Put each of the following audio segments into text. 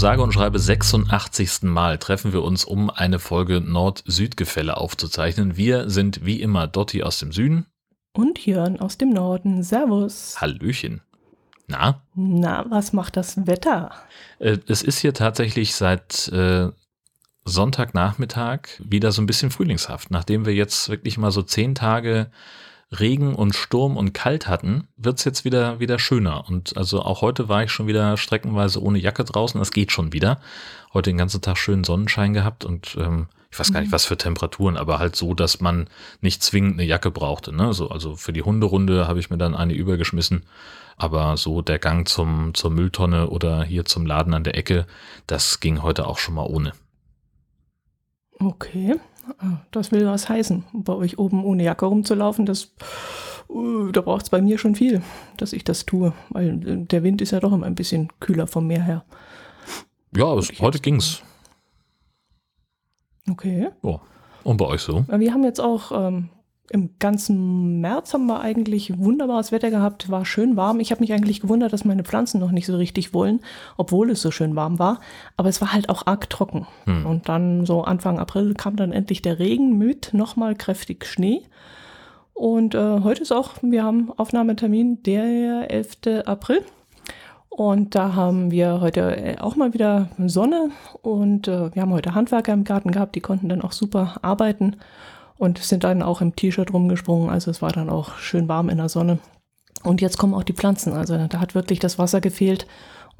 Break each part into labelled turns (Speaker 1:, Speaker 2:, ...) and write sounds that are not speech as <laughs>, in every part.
Speaker 1: Sage und schreibe 86. Mal treffen wir uns, um eine Folge Nord-Süd-Gefälle aufzuzeichnen. Wir sind wie immer Dotti aus dem Süden.
Speaker 2: Und Jörn aus dem Norden. Servus.
Speaker 1: Hallöchen. Na?
Speaker 2: Na, was macht das Wetter?
Speaker 1: Äh, es ist hier tatsächlich seit äh, Sonntagnachmittag wieder so ein bisschen frühlingshaft. Nachdem wir jetzt wirklich mal so zehn Tage Regen und Sturm und kalt hatten, wird's jetzt wieder, wieder schöner. Und also auch heute war ich schon wieder streckenweise ohne Jacke draußen. Das geht schon wieder. Heute den ganzen Tag schönen Sonnenschein gehabt und ähm, ich weiß gar nicht, mhm. was für Temperaturen, aber halt so, dass man nicht zwingend eine Jacke brauchte. Ne? So, also für die Hunderunde habe ich mir dann eine übergeschmissen. Aber so der Gang zum, zur Mülltonne oder hier zum Laden an der Ecke, das ging heute auch schon mal ohne.
Speaker 2: Okay. Ah, das will was heißen. Bei euch oben ohne Jacke rumzulaufen, das, uh, da braucht es bei mir schon viel, dass ich das tue. Weil äh, der Wind ist ja doch immer ein bisschen kühler vom Meer her.
Speaker 1: Ja, es, heute ging's.
Speaker 2: Okay.
Speaker 1: Ja. Und bei euch so?
Speaker 2: Wir haben jetzt auch ähm, im ganzen März haben wir eigentlich wunderbares Wetter gehabt, war schön warm. Ich habe mich eigentlich gewundert, dass meine Pflanzen noch nicht so richtig wollen, obwohl es so schön warm war. Aber es war halt auch arg trocken. Hm. Und dann so Anfang April kam dann endlich der Regen mit nochmal kräftig Schnee. Und äh, heute ist auch, wir haben Aufnahmetermin der 11. April. Und da haben wir heute äh, auch mal wieder Sonne und äh, wir haben heute Handwerker im Garten gehabt, die konnten dann auch super arbeiten und sind dann auch im T-Shirt rumgesprungen. Also es war dann auch schön warm in der Sonne. Und jetzt kommen auch die Pflanzen. Also da hat wirklich das Wasser gefehlt.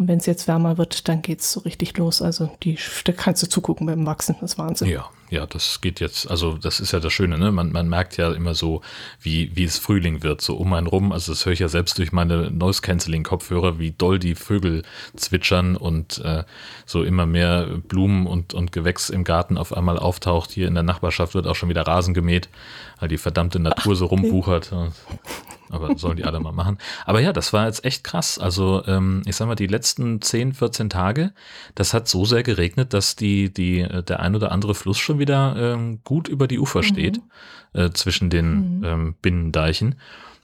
Speaker 2: Und wenn es jetzt wärmer wird, dann geht es so richtig los. Also die, da kannst du zugucken beim Wachsen. Das ist Wahnsinn.
Speaker 1: Ja, ja, das geht jetzt, also das ist ja das Schöne, ne? Man, man merkt ja immer so, wie, wie es Frühling wird, so um einen rum. Also das höre ich ja selbst durch meine Noise-Canceling-Kopfhörer, wie doll die Vögel zwitschern und äh, so immer mehr Blumen und, und Gewächs im Garten auf einmal auftaucht. Hier in der Nachbarschaft wird auch schon wieder Rasen gemäht, weil die verdammte Natur Ach, so rumwuchert. Aber sollen die alle mal machen. Aber ja, das war jetzt echt krass. Also ähm, ich sag mal, die letzten 10, 14 Tage, das hat so sehr geregnet, dass die, die, der ein oder andere Fluss schon wieder ähm, gut über die Ufer mhm. steht, äh, zwischen den mhm. ähm, Binnendeichen.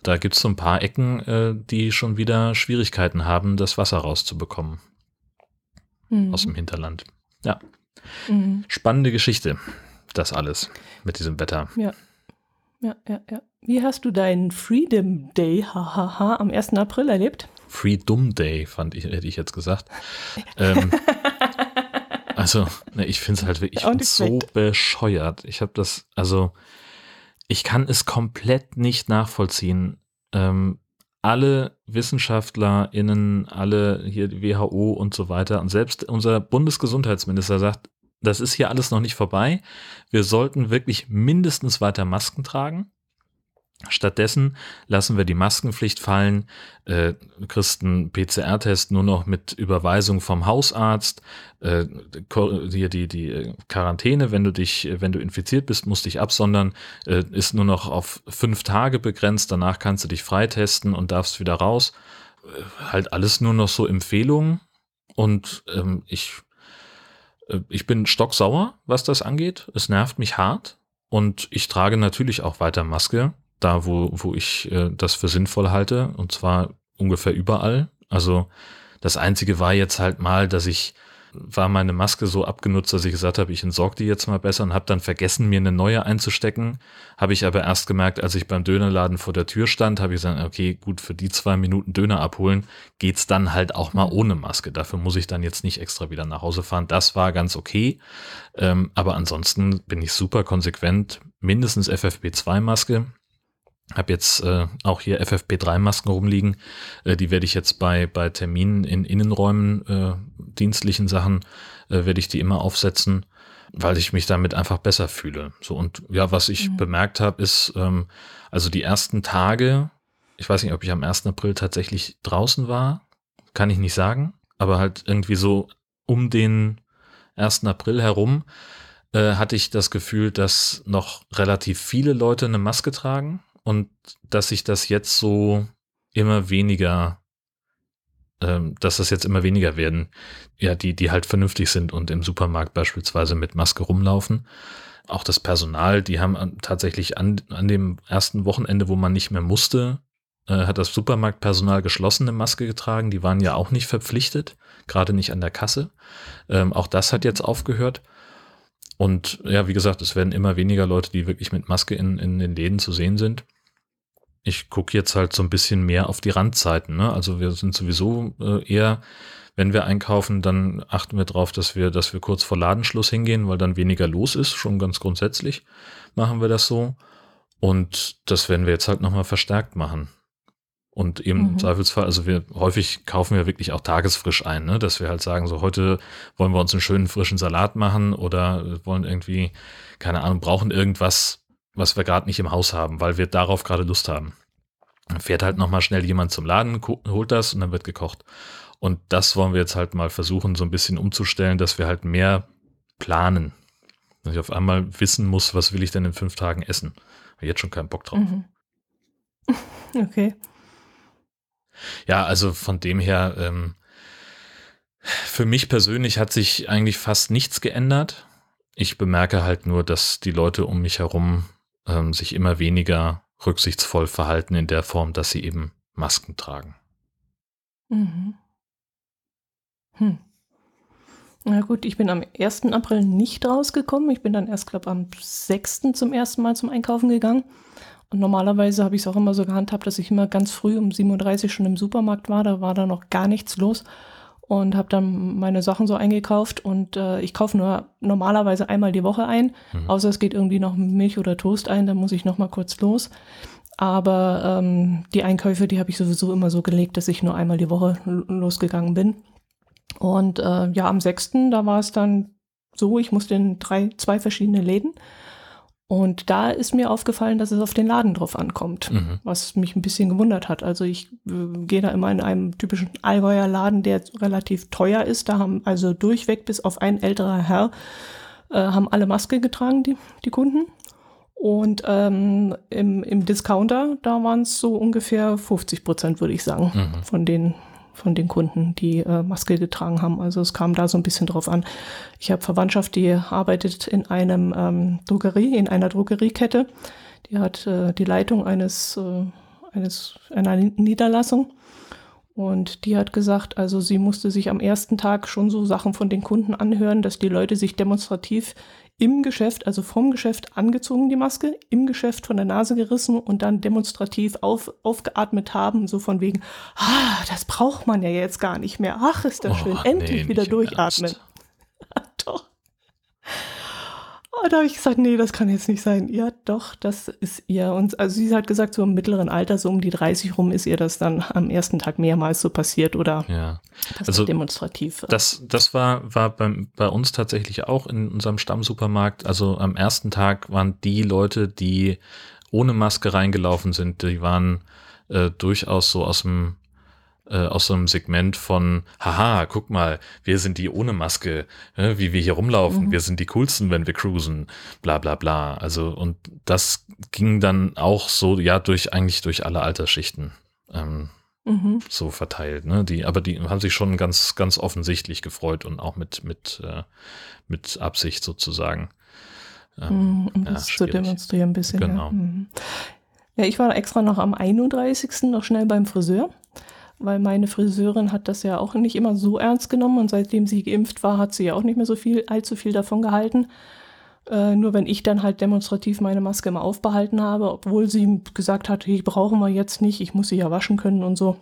Speaker 1: Da gibt es so ein paar Ecken, äh, die schon wieder Schwierigkeiten haben, das Wasser rauszubekommen. Mhm. Aus dem Hinterland. Ja. Mhm. Spannende Geschichte, das alles mit diesem Wetter.
Speaker 2: Ja. Ja, ja, ja. Wie hast du deinen Freedom Day hahaha, am 1. April erlebt?
Speaker 1: Freedom Day, fand ich, hätte ich jetzt gesagt. ähm, <laughs> Also, ne, ich finde es halt wirklich so bescheuert. Ich habe das, also, ich kann es komplett nicht nachvollziehen. Ähm, alle WissenschaftlerInnen, alle hier die WHO und so weiter und selbst unser Bundesgesundheitsminister sagt, das ist hier alles noch nicht vorbei. Wir sollten wirklich mindestens weiter Masken tragen. Stattdessen lassen wir die Maskenpflicht fallen, äh, einen PCR-Test nur noch mit Überweisung vom Hausarzt, äh, die, die, die Quarantäne, wenn du dich, wenn du infiziert bist, musst dich absondern, äh, ist nur noch auf fünf Tage begrenzt, danach kannst du dich freitesten und darfst wieder raus. Äh, halt alles nur noch so Empfehlungen und ähm, ich, äh, ich bin stocksauer, was das angeht. Es nervt mich hart und ich trage natürlich auch weiter Maske da, wo, wo ich äh, das für sinnvoll halte, und zwar ungefähr überall. Also das Einzige war jetzt halt mal, dass ich war meine Maske so abgenutzt, dass ich gesagt habe, ich entsorge die jetzt mal besser und habe dann vergessen, mir eine neue einzustecken. Habe ich aber erst gemerkt, als ich beim Dönerladen vor der Tür stand, habe ich gesagt, okay, gut, für die zwei Minuten Döner abholen geht's dann halt auch mal ohne Maske. Dafür muss ich dann jetzt nicht extra wieder nach Hause fahren. Das war ganz okay. Ähm, aber ansonsten bin ich super konsequent. Mindestens FFP2-Maske habe jetzt äh, auch hier FFP3-Masken rumliegen. Äh, die werde ich jetzt bei, bei Terminen in Innenräumen, äh, dienstlichen Sachen, äh, werde ich die immer aufsetzen, weil ich mich damit einfach besser fühle. So und ja, was ich mhm. bemerkt habe, ist, ähm, also die ersten Tage, ich weiß nicht, ob ich am 1. April tatsächlich draußen war, kann ich nicht sagen, aber halt irgendwie so um den 1. April herum äh, hatte ich das Gefühl, dass noch relativ viele Leute eine Maske tragen und dass sich das jetzt so immer weniger, ähm, dass das jetzt immer weniger werden, ja, die, die halt vernünftig sind und im Supermarkt beispielsweise mit Maske rumlaufen. Auch das Personal, die haben tatsächlich an, an dem ersten Wochenende, wo man nicht mehr musste, äh, hat das Supermarktpersonal geschlossene Maske getragen. Die waren ja auch nicht verpflichtet, gerade nicht an der Kasse. Ähm, auch das hat jetzt aufgehört. Und ja, wie gesagt, es werden immer weniger Leute, die wirklich mit Maske in, in den Läden zu sehen sind. Ich gucke jetzt halt so ein bisschen mehr auf die Randzeiten. Ne? Also wir sind sowieso äh, eher, wenn wir einkaufen, dann achten wir darauf, dass wir, dass wir kurz vor Ladenschluss hingehen, weil dann weniger los ist. Schon ganz grundsätzlich machen wir das so. Und das werden wir jetzt halt nochmal verstärkt machen. Und eben mhm. im Zweifelsfall, also wir häufig kaufen wir wirklich auch tagesfrisch ein, ne? dass wir halt sagen, so heute wollen wir uns einen schönen frischen Salat machen oder wollen irgendwie, keine Ahnung, brauchen irgendwas, was wir gerade nicht im Haus haben, weil wir darauf gerade Lust haben. Dann fährt halt nochmal schnell jemand zum Laden, holt das und dann wird gekocht. Und das wollen wir jetzt halt mal versuchen, so ein bisschen umzustellen, dass wir halt mehr planen. Dass ich auf einmal wissen muss, was will ich denn in fünf Tagen essen. Habe jetzt schon keinen Bock drauf. Mhm. <laughs>
Speaker 2: Okay.
Speaker 1: Ja, also von dem her, ähm, für mich persönlich hat sich eigentlich fast nichts geändert. Ich bemerke halt nur, dass die Leute um mich herum ähm, sich immer weniger rücksichtsvoll verhalten in der Form, dass sie eben Masken tragen.
Speaker 2: Mhm. Hm. Na gut, ich bin am 1. April nicht rausgekommen. Ich bin dann erst, glaube ich, am 6. zum ersten Mal zum Einkaufen gegangen. Und normalerweise habe ich es auch immer so gehandhabt, dass ich immer ganz früh um 7.30 Uhr schon im Supermarkt war. Da war da noch gar nichts los und habe dann meine Sachen so eingekauft. Und äh, ich kaufe nur normalerweise einmal die Woche ein, mhm. außer es geht irgendwie noch Milch oder Toast ein, dann muss ich noch mal kurz los. Aber ähm, die Einkäufe, die habe ich sowieso immer so gelegt, dass ich nur einmal die Woche losgegangen bin. Und äh, ja, am 6. da war es dann so, ich musste in drei, zwei verschiedene Läden. Und da ist mir aufgefallen, dass es auf den Laden drauf ankommt, mhm. was mich ein bisschen gewundert hat. Also ich äh, gehe da immer in einem typischen Allgäuer Laden, der relativ teuer ist. Da haben also durchweg bis auf ein älterer Herr, äh, haben alle Maske getragen, die, die Kunden. Und ähm, im, im Discounter, da waren es so ungefähr 50 Prozent, würde ich sagen, mhm. von den von den Kunden, die äh, Maske getragen haben. Also es kam da so ein bisschen drauf an. Ich habe Verwandtschaft, die arbeitet in einem ähm, Drogerie, in einer Drogeriekette. Die hat äh, die Leitung eines, äh, eines einer Niederlassung. Und die hat gesagt, also sie musste sich am ersten Tag schon so Sachen von den Kunden anhören, dass die Leute sich demonstrativ im Geschäft, also vom Geschäft angezogen, die Maske, im Geschäft von der Nase gerissen und dann demonstrativ auf, aufgeatmet haben, so von wegen, ah, das braucht man ja jetzt gar nicht mehr. Ach, ist das oh, schön, endlich nee, wieder durchatmen. Doch. Und da habe ich gesagt, nee, das kann jetzt nicht sein. Ja, doch, das ist ihr. Und also sie hat gesagt, so im mittleren Alter, so um die 30 rum, ist ihr das dann am ersten Tag mehrmals so passiert oder
Speaker 1: ja. also demonstrativ. Das, das war, war bei, bei uns tatsächlich auch in unserem Stammsupermarkt. Also am ersten Tag waren die Leute, die ohne Maske reingelaufen sind, die waren äh, durchaus so aus dem äh, aus so einem Segment von, haha, guck mal, wir sind die ohne Maske, äh, wie wir hier rumlaufen, mhm. wir sind die coolsten, wenn wir cruisen, bla bla bla. Also, und das ging dann auch so, ja, durch, eigentlich durch alle Altersschichten. Ähm, mhm. so verteilt, ne? Die, aber die haben sich schon ganz, ganz offensichtlich gefreut und auch mit, mit, äh, mit Absicht sozusagen.
Speaker 2: Ähm, mhm, um ja, das schwierig. zu demonstrieren ein bisschen. Genau. Ja. Mhm. ja, ich war extra noch am 31. noch schnell beim Friseur weil meine Friseurin hat das ja auch nicht immer so ernst genommen und seitdem sie geimpft war, hat sie ja auch nicht mehr so viel, allzu viel davon gehalten. Äh, nur wenn ich dann halt demonstrativ meine Maske immer aufbehalten habe, obwohl sie gesagt hat, hey, brauchen wir jetzt nicht, ich muss sie ja waschen können und so,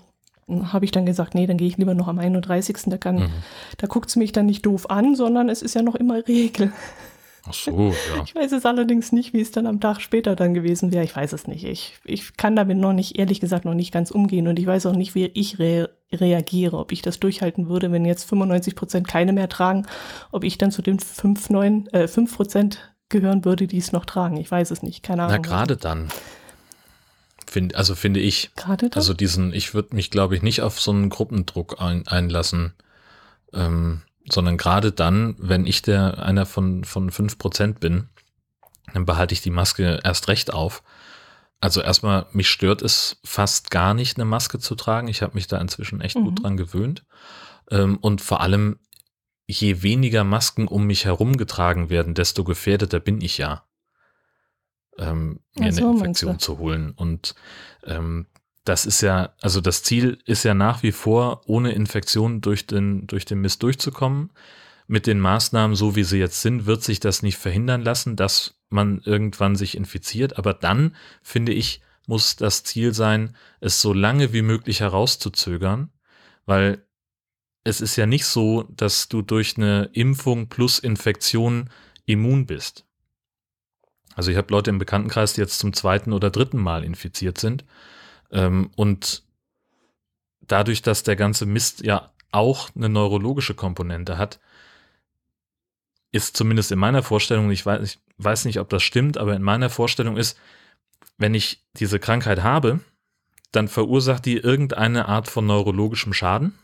Speaker 2: habe ich dann gesagt, nee, dann gehe ich lieber noch am 31. Da, kann, mhm. da guckt sie mich dann nicht doof an, sondern es ist ja noch immer Regel.
Speaker 1: Ach so, ja.
Speaker 2: Ich weiß es allerdings nicht, wie es dann am Tag später dann gewesen wäre. Ich weiß es nicht. Ich, ich kann damit noch nicht, ehrlich gesagt, noch nicht ganz umgehen und ich weiß auch nicht, wie ich re reagiere, ob ich das durchhalten würde, wenn jetzt 95 Prozent keine mehr tragen, ob ich dann zu den 5, 9, äh, 5 Prozent gehören würde, die es noch tragen. Ich weiß es nicht, keine Ahnung.
Speaker 1: Na, gerade dann. Find, also finde ich.
Speaker 2: Gerade dann?
Speaker 1: Also diesen, ich würde mich, glaube ich, nicht auf so einen Gruppendruck ein, einlassen. Ähm, sondern gerade dann, wenn ich der einer von, von fünf Prozent bin, dann behalte ich die Maske erst recht auf. Also erstmal, mich stört es fast gar nicht, eine Maske zu tragen. Ich habe mich da inzwischen echt mhm. gut dran gewöhnt. Ähm, und vor allem, je weniger Masken um mich herum getragen werden, desto gefährdeter bin ich ja, ähm, mir ja, so eine Infektion zu holen. Und ähm, das ist ja, also das Ziel ist ja nach wie vor, ohne Infektion durch den, durch den Mist durchzukommen. Mit den Maßnahmen, so wie sie jetzt sind, wird sich das nicht verhindern lassen, dass man irgendwann sich infiziert. Aber dann, finde ich, muss das Ziel sein, es so lange wie möglich herauszuzögern, weil es ist ja nicht so, dass du durch eine Impfung plus Infektion immun bist. Also ich habe Leute im Bekanntenkreis, die jetzt zum zweiten oder dritten Mal infiziert sind. Ähm, und dadurch, dass der ganze Mist ja auch eine neurologische Komponente hat, ist zumindest in meiner Vorstellung, ich weiß, ich weiß nicht, ob das stimmt, aber in meiner Vorstellung ist, wenn ich diese Krankheit habe, dann verursacht die irgendeine Art von neurologischem Schaden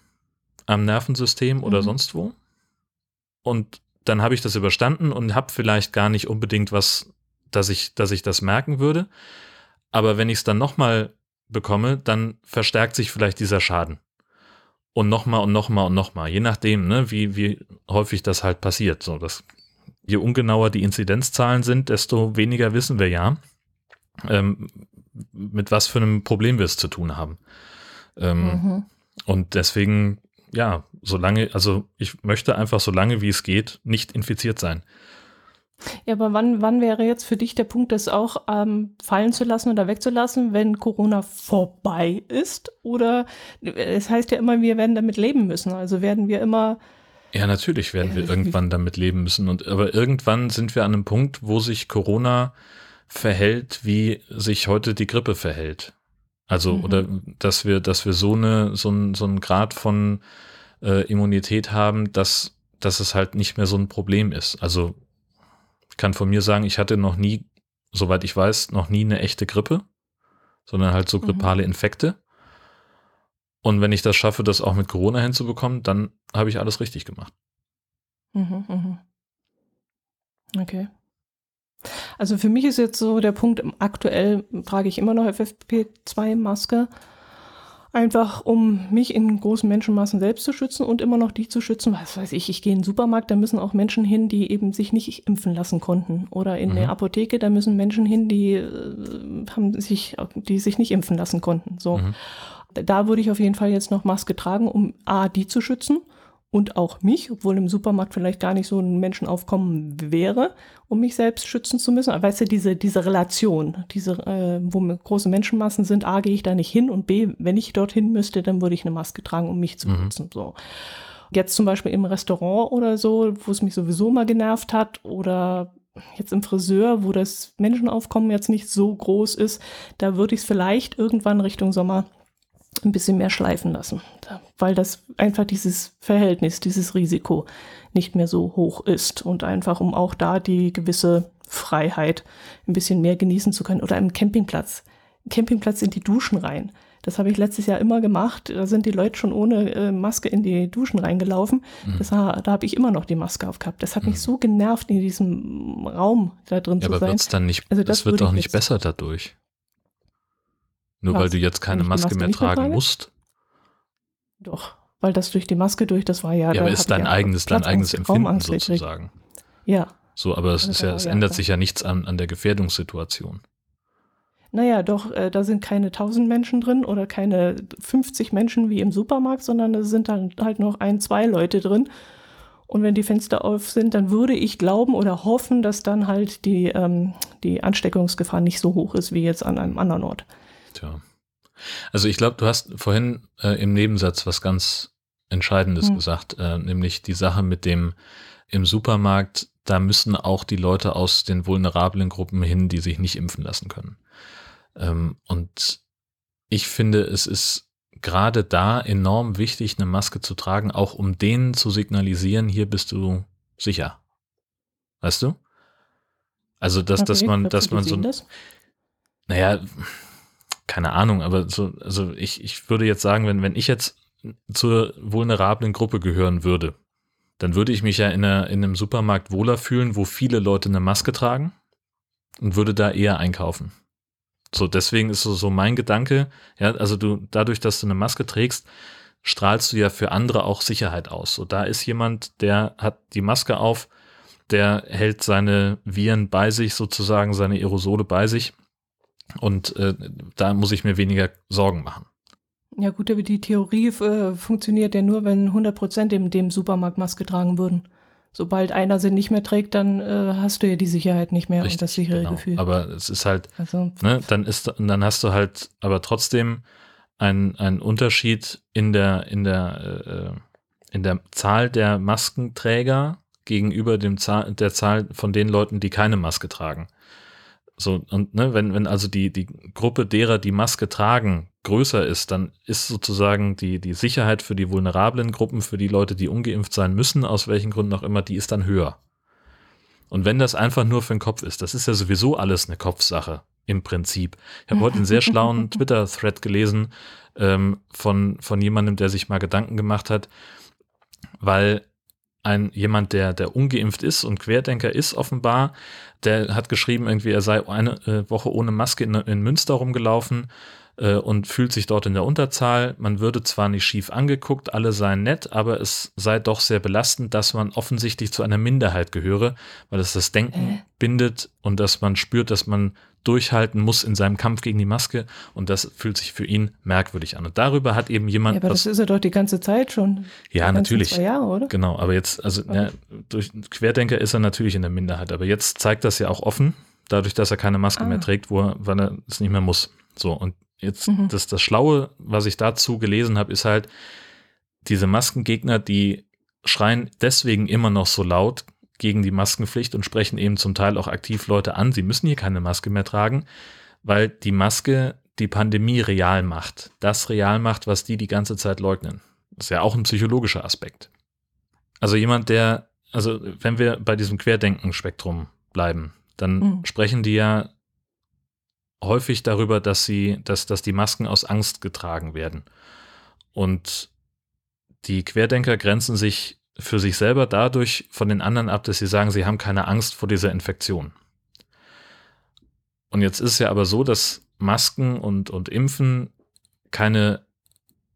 Speaker 1: am Nervensystem oder mhm. sonst wo. Und dann habe ich das überstanden und habe vielleicht gar nicht unbedingt was, dass ich, dass ich das merken würde. Aber wenn ich es dann nochmal bekomme, dann verstärkt sich vielleicht dieser Schaden. Und nochmal und nochmal und nochmal, je nachdem, ne, wie, wie häufig das halt passiert. So, das, je ungenauer die Inzidenzzahlen sind, desto weniger wissen wir ja, ähm, mit was für einem Problem wir es zu tun haben. Ähm, mhm. Und deswegen ja, solange, also ich möchte einfach so lange wie es geht nicht infiziert sein.
Speaker 2: Ja, aber wann, wann wäre jetzt für dich der Punkt, das auch ähm, fallen zu lassen oder wegzulassen, wenn Corona vorbei ist? Oder es heißt ja immer, wir werden damit leben müssen. Also werden wir immer.
Speaker 1: Ja, natürlich werden wir äh, irgendwann damit leben müssen. Und aber irgendwann sind wir an einem Punkt, wo sich Corona verhält, wie sich heute die Grippe verhält. Also, mhm. oder dass wir, dass wir so eine, so ein, so ein Grad von äh, Immunität haben, dass, dass es halt nicht mehr so ein Problem ist. Also ich kann von mir sagen, ich hatte noch nie, soweit ich weiß, noch nie eine echte Grippe, sondern halt so mhm. grippale Infekte. Und wenn ich das schaffe, das auch mit Corona hinzubekommen, dann habe ich alles richtig gemacht. Mhm,
Speaker 2: mh. Okay. Also für mich ist jetzt so der Punkt, aktuell trage ich immer noch FFP2-Maske, einfach um mich in großen Menschenmassen selbst zu schützen und immer noch die zu schützen. Was weiß ich, ich gehe in den Supermarkt, da müssen auch Menschen hin, die eben sich nicht impfen lassen konnten. Oder in mhm. der Apotheke, da müssen Menschen hin, die äh, haben sich, die sich nicht impfen lassen konnten. So. Mhm. Da würde ich auf jeden Fall jetzt noch Maske tragen, um A, die zu schützen und auch mich, obwohl im Supermarkt vielleicht gar nicht so ein Menschenaufkommen wäre, um mich selbst schützen zu müssen. Aber weißt du, diese, diese Relation, diese, äh, wo große Menschenmassen sind, A, gehe ich da nicht hin und B, wenn ich dorthin müsste, dann würde ich eine Maske tragen, um mich zu mhm. schützen. So. Jetzt zum Beispiel im Restaurant oder so, wo es mich sowieso mal genervt hat oder jetzt im Friseur, wo das Menschenaufkommen jetzt nicht so groß ist, da würde ich es vielleicht irgendwann Richtung Sommer ein bisschen mehr schleifen lassen, weil das einfach dieses Verhältnis, dieses Risiko nicht mehr so hoch ist und einfach um auch da die gewisse Freiheit ein bisschen mehr genießen zu können oder im Campingplatz. Campingplatz in die Duschen rein. Das habe ich letztes Jahr immer gemacht. Da sind die Leute schon ohne äh, Maske in die Duschen reingelaufen. Mhm. Das, da habe ich immer noch die Maske aufgehabt. Das hat mhm. mich so genervt, in diesem Raum da drin ja, zu aber sein.
Speaker 1: Aber wird's dann nicht, also das, das wird doch nicht besser dadurch. Nur Was? weil du jetzt keine Maske, mehr tragen mehr musst?
Speaker 2: Doch, weil das durch die Maske durch, das war ja.
Speaker 1: Ja, aber ist dein eigenes, dein eigenes Empfinden sozusagen.
Speaker 2: Ja.
Speaker 1: So, aber es ist ja, es ändert sich ja nichts an, an der Gefährdungssituation.
Speaker 2: Naja, doch, äh, da sind keine 1000 Menschen drin oder keine 50 Menschen wie im Supermarkt, sondern es sind dann halt noch ein, zwei Leute drin. Und wenn die Fenster auf sind, dann würde ich glauben oder hoffen, dass dann halt die, ähm, die Ansteckungsgefahr nicht so hoch ist wie jetzt an einem anderen Ort.
Speaker 1: Tja. Also ich glaube, du hast vorhin äh, im Nebensatz was ganz Entscheidendes hm. gesagt, äh, nämlich die Sache mit dem im Supermarkt, da müssen auch die Leute aus den vulnerablen Gruppen hin, die sich nicht impfen lassen können. Ähm, und ich finde, es ist gerade da enorm wichtig, eine Maske zu tragen, auch um denen zu signalisieren, hier bist du sicher. Weißt du? Also, dass, okay, dass man, dass man so. Das? Naja, keine Ahnung, aber so, also ich, ich würde jetzt sagen, wenn, wenn ich jetzt zur vulnerablen Gruppe gehören würde, dann würde ich mich ja in, einer, in einem Supermarkt wohler fühlen, wo viele Leute eine Maske tragen und würde da eher einkaufen. So, deswegen ist so, so mein Gedanke, ja, also du, dadurch, dass du eine Maske trägst, strahlst du ja für andere auch Sicherheit aus. So, da ist jemand, der hat die Maske auf, der hält seine Viren bei sich, sozusagen seine Aerosole bei sich Und äh, da muss ich mir weniger Sorgen machen.
Speaker 2: Ja gut, aber die Theorie äh, funktioniert ja nur, wenn 100 Prozent in dem Supermarkt Maske tragen würden. Sobald einer sie nicht mehr trägt, dann äh, hast du ja die Sicherheit nicht mehr
Speaker 1: Richtig,
Speaker 2: und das sichere
Speaker 1: genau.
Speaker 2: Gefühl.
Speaker 1: Aber es ist halt,
Speaker 2: Also,
Speaker 1: ne, dann ist, dann hast du halt aber trotzdem einen, einen Unterschied in der, in der, äh, in der Zahl der Maskenträger gegenüber dem Zahl, der Zahl von den Leuten, die keine Maske tragen. So, und ne, wenn, wenn also die, die Gruppe derer, die Maske tragen, größer ist, dann ist sozusagen die, die Sicherheit für die vulnerablen Gruppen, für die Leute, die ungeimpft sein müssen, aus welchen Gründen auch immer, die ist dann höher. Und wenn das einfach nur für den Kopf ist, das ist ja sowieso alles eine Kopfsache im Prinzip. Ich habe heute einen sehr schlauen <laughs> Twitter-Thread gelesen ähm, von, von jemandem, der sich mal Gedanken gemacht hat, weil ein jemand, der, der ungeimpft ist und Querdenker ist offenbar, der hat geschrieben, irgendwie, er sei eine äh, Woche ohne Maske in, in Münster rumgelaufen äh, und fühlt sich dort in der Unterzahl. Man würde zwar nicht schief angeguckt, alle seien nett, aber es sei doch sehr belastend, dass man offensichtlich zu einer Minderheit gehöre, weil es das Denken
Speaker 2: Äh.
Speaker 1: bindet und dass man spürt, dass man durchhalten muss in seinem Kampf gegen die Maske und das fühlt sich für ihn merkwürdig an. Und darüber hat eben jemand
Speaker 2: ja, aber das ist er doch die ganze Zeit schon.
Speaker 1: ja, natürlich.
Speaker 2: Zwei Jahre, oder?
Speaker 1: Genau, aber jetzt, also ja, durch Querdenker ist er natürlich in der Minderheit, aber jetzt zeigt das ja auch offen, dadurch, dass er keine Maske
Speaker 2: Ah.
Speaker 1: mehr trägt, wo er, weil er es nicht mehr muss. So, und jetzt
Speaker 2: Mhm.
Speaker 1: das, das Schlaue, was ich dazu gelesen habe, ist halt, diese Maskengegner, die schreien deswegen immer noch so laut gegen die Maskenpflicht und sprechen eben zum Teil auch aktiv Leute an, sie müssen hier keine Maske mehr tragen, weil die Maske die Pandemie real macht. Das real macht, was die die ganze Zeit leugnen. Das ist ja auch ein psychologischer Aspekt. Also jemand, der, also wenn wir bei diesem Querdenken-Spektrum bleiben, dann
Speaker 2: Mhm.
Speaker 1: sprechen die ja häufig darüber, dass sie, dass, dass die Masken aus Angst getragen werden. Und die Querdenker grenzen sich für sich selber dadurch von den anderen ab, dass sie sagen, sie haben keine Angst vor dieser Infektion. Und jetzt ist es ja aber so, dass Masken und, und Impfen keine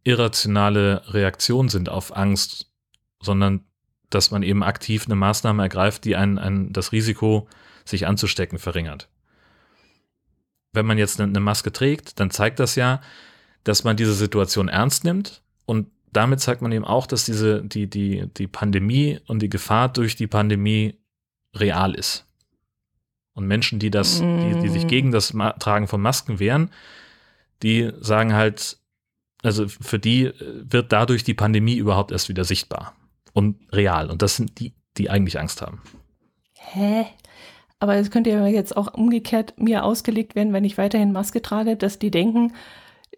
Speaker 1: irrationale Reaktion sind auf Angst, sondern dass man eben aktiv eine Maßnahme ergreift, die ein, ein, das Risiko, sich anzustecken, verringert. Wenn man jetzt eine Maske trägt, dann zeigt das ja, dass man diese Situation ernst nimmt und damit zeigt man eben auch, dass diese, die, die, die Pandemie und die Gefahr durch die Pandemie real ist. Und Menschen, die das, die, die sich
Speaker 2: Mm.
Speaker 1: gegen das Ma Tragen von Masken wehren, die sagen halt, also für die äh, wird dadurch die Pandemie überhaupt erst wieder sichtbar und real. Und das sind die, die eigentlich Angst haben.
Speaker 2: Hä? Aber es könnte ja jetzt auch umgekehrt mir ausgelegt werden, wenn ich weiterhin Maske trage, dass die denken,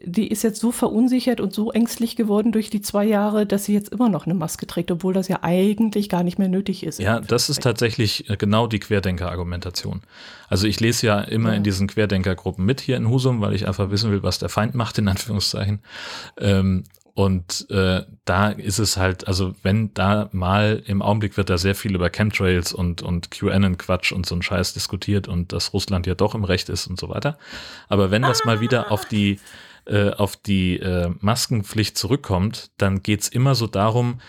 Speaker 2: die ist jetzt so verunsichert und so ängstlich geworden durch die zwei Jahre, dass sie jetzt immer noch eine Maske trägt, obwohl das ja eigentlich gar nicht mehr nötig ist.
Speaker 1: Ja, das ist tatsächlich äh, genau die Querdenker-Argumentation. Also ich lese ja immer
Speaker 2: Ja.
Speaker 1: in diesen Querdenker-Gruppen mit hier in Husum, weil ich einfach wissen will, was der Feind macht, in Anführungszeichen. Ähm, und äh, da ist es halt, also wenn da mal im Augenblick wird da sehr viel über Chemtrails und, und QAnon-Quatsch und so ein Scheiß diskutiert und dass Russland ja doch im Recht ist und so weiter. Aber wenn das mal wieder auf die äh, auf die äh, Maskenpflicht zurückkommt, dann geht's immer so darum,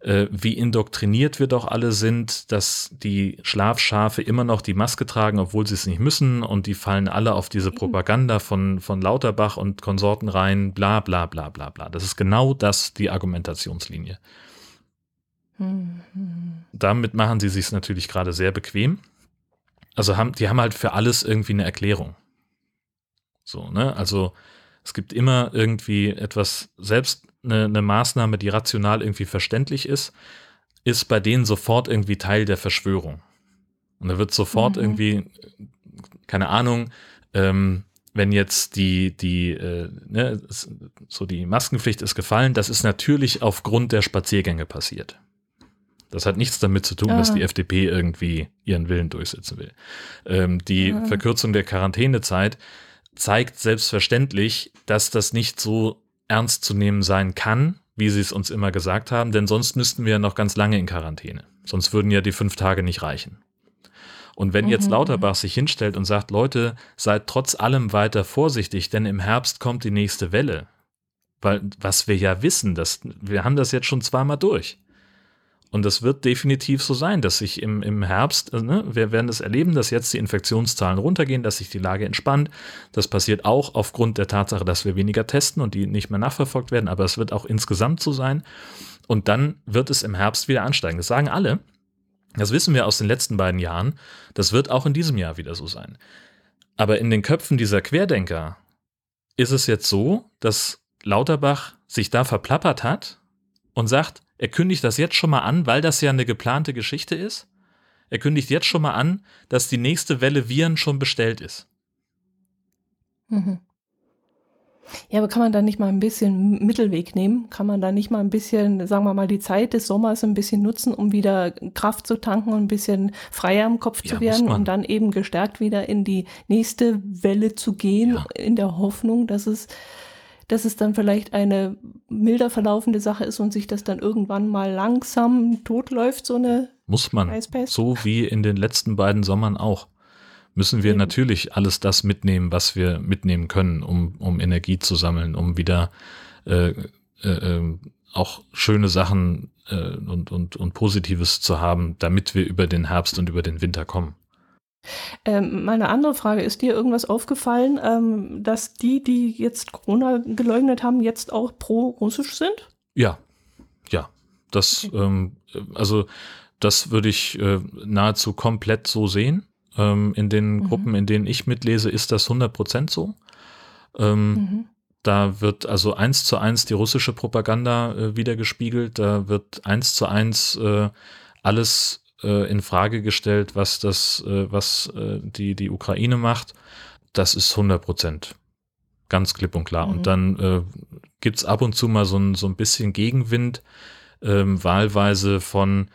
Speaker 1: äh, wie indoktriniert wir doch alle sind, dass die Schlafschafe immer noch die Maske tragen, obwohl sie es nicht müssen und die fallen alle auf diese Propaganda von, von Lauterbach und Konsorten rein, bla bla bla bla bla. Das ist genau das, die Argumentationslinie.
Speaker 2: Hm, hm.
Speaker 1: Damit machen sie sich natürlich gerade sehr bequem. Also haben, die haben halt für alles irgendwie eine Erklärung. So, ne? Also es gibt immer irgendwie etwas, selbst eine, eine Maßnahme, die rational irgendwie verständlich ist, ist bei denen sofort irgendwie Teil der Verschwörung. Und da wird sofort
Speaker 2: Mhm.
Speaker 1: irgendwie, keine Ahnung, ähm, wenn jetzt die, die, äh, ne, so die Maskenpflicht ist gefallen, das ist natürlich aufgrund der Spaziergänge passiert. Das hat nichts damit zu tun, dass
Speaker 2: Ah.
Speaker 1: die FDP irgendwie ihren Willen durchsetzen will. Ähm, die
Speaker 2: Ah.
Speaker 1: Verkürzung der Quarantänezeit zeigt selbstverständlich, dass das nicht so ernst zu nehmen sein kann, wie sie es uns immer gesagt haben, denn sonst müssten wir ja noch ganz lange in Quarantäne. Sonst würden ja die fünf Tage nicht reichen. Und wenn jetzt
Speaker 2: Mhm,
Speaker 1: Lauterbach sich hinstellt und sagt, Leute, seid trotz allem weiter vorsichtig, denn im Herbst kommt die nächste Welle. Weil, was wir ja wissen, das, wir haben das jetzt schon zweimal durch. Und das wird definitiv so sein, dass sich im, im Herbst, äh, ne, wir werden es erleben, dass jetzt die Infektionszahlen runtergehen, dass sich die Lage entspannt. Das passiert auch aufgrund der Tatsache, dass wir weniger testen und die nicht mehr nachverfolgt werden, aber es wird auch insgesamt so sein. Und dann wird es im Herbst wieder ansteigen. Das sagen alle. Das wissen wir aus den letzten beiden Jahren. Das wird auch in diesem Jahr wieder so sein. Aber in den Köpfen dieser Querdenker ist es jetzt so, dass Lauterbach sich da verplappert hat und sagt, er kündigt das jetzt schon mal an, weil das ja eine geplante Geschichte ist. Er kündigt jetzt schon mal an, dass die nächste Welle Viren schon bestellt ist.
Speaker 2: Mhm. Ja, aber kann man da nicht mal ein bisschen Mittelweg nehmen? Kann man da nicht mal ein bisschen, sagen wir mal, die Zeit des Sommers ein bisschen nutzen, um wieder Kraft zu tanken und ein bisschen freier im Kopf ja, zu werden und dann eben gestärkt wieder in die nächste Welle zu gehen, ja. in der Hoffnung, dass es dass es dann vielleicht eine milder verlaufende Sache ist und sich das dann irgendwann mal langsam totläuft, so eine
Speaker 1: Muss man. Eispace. So wie in den letzten beiden Sommern auch. Müssen wir Eben. natürlich alles das mitnehmen, was wir mitnehmen können, um, um Energie zu sammeln, um wieder äh, äh, äh auch schöne Sachen äh, und, und, und Positives zu haben, damit wir über den Herbst und über den Winter kommen.
Speaker 2: Ähm, meine andere Frage, ist dir irgendwas aufgefallen, ähm, dass die, die jetzt Corona geleugnet haben, jetzt auch pro-russisch sind?
Speaker 1: Ja, ja. Das, okay. ähm, also das würde ich äh, nahezu komplett so sehen. Ähm, in den mhm. Gruppen, in denen ich mitlese, ist das 100% so. Ähm, mhm. Da wird also eins zu eins die russische Propaganda äh, wiedergespiegelt. Da wird eins zu eins äh, alles äh, in Frage gestellt, was das, äh, was äh, die, die Ukraine macht. Das ist 100 Prozent. Ganz klipp und klar. Mhm. Und dann äh, gibt es ab und zu mal so ein, so ein bisschen Gegenwind, ähm, wahlweise von,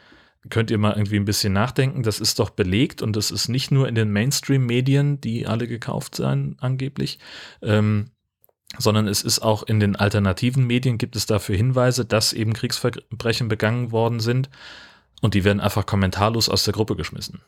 Speaker 1: könnt ihr mal irgendwie ein bisschen nachdenken, das ist doch belegt und das ist nicht nur in den Mainstream-Medien, die alle gekauft seien, angeblich, ähm, sondern es ist auch in den alternativen Medien gibt es dafür Hinweise, dass eben Kriegsverbrechen begangen worden sind. Und die werden einfach kommentarlos aus der Gruppe geschmissen.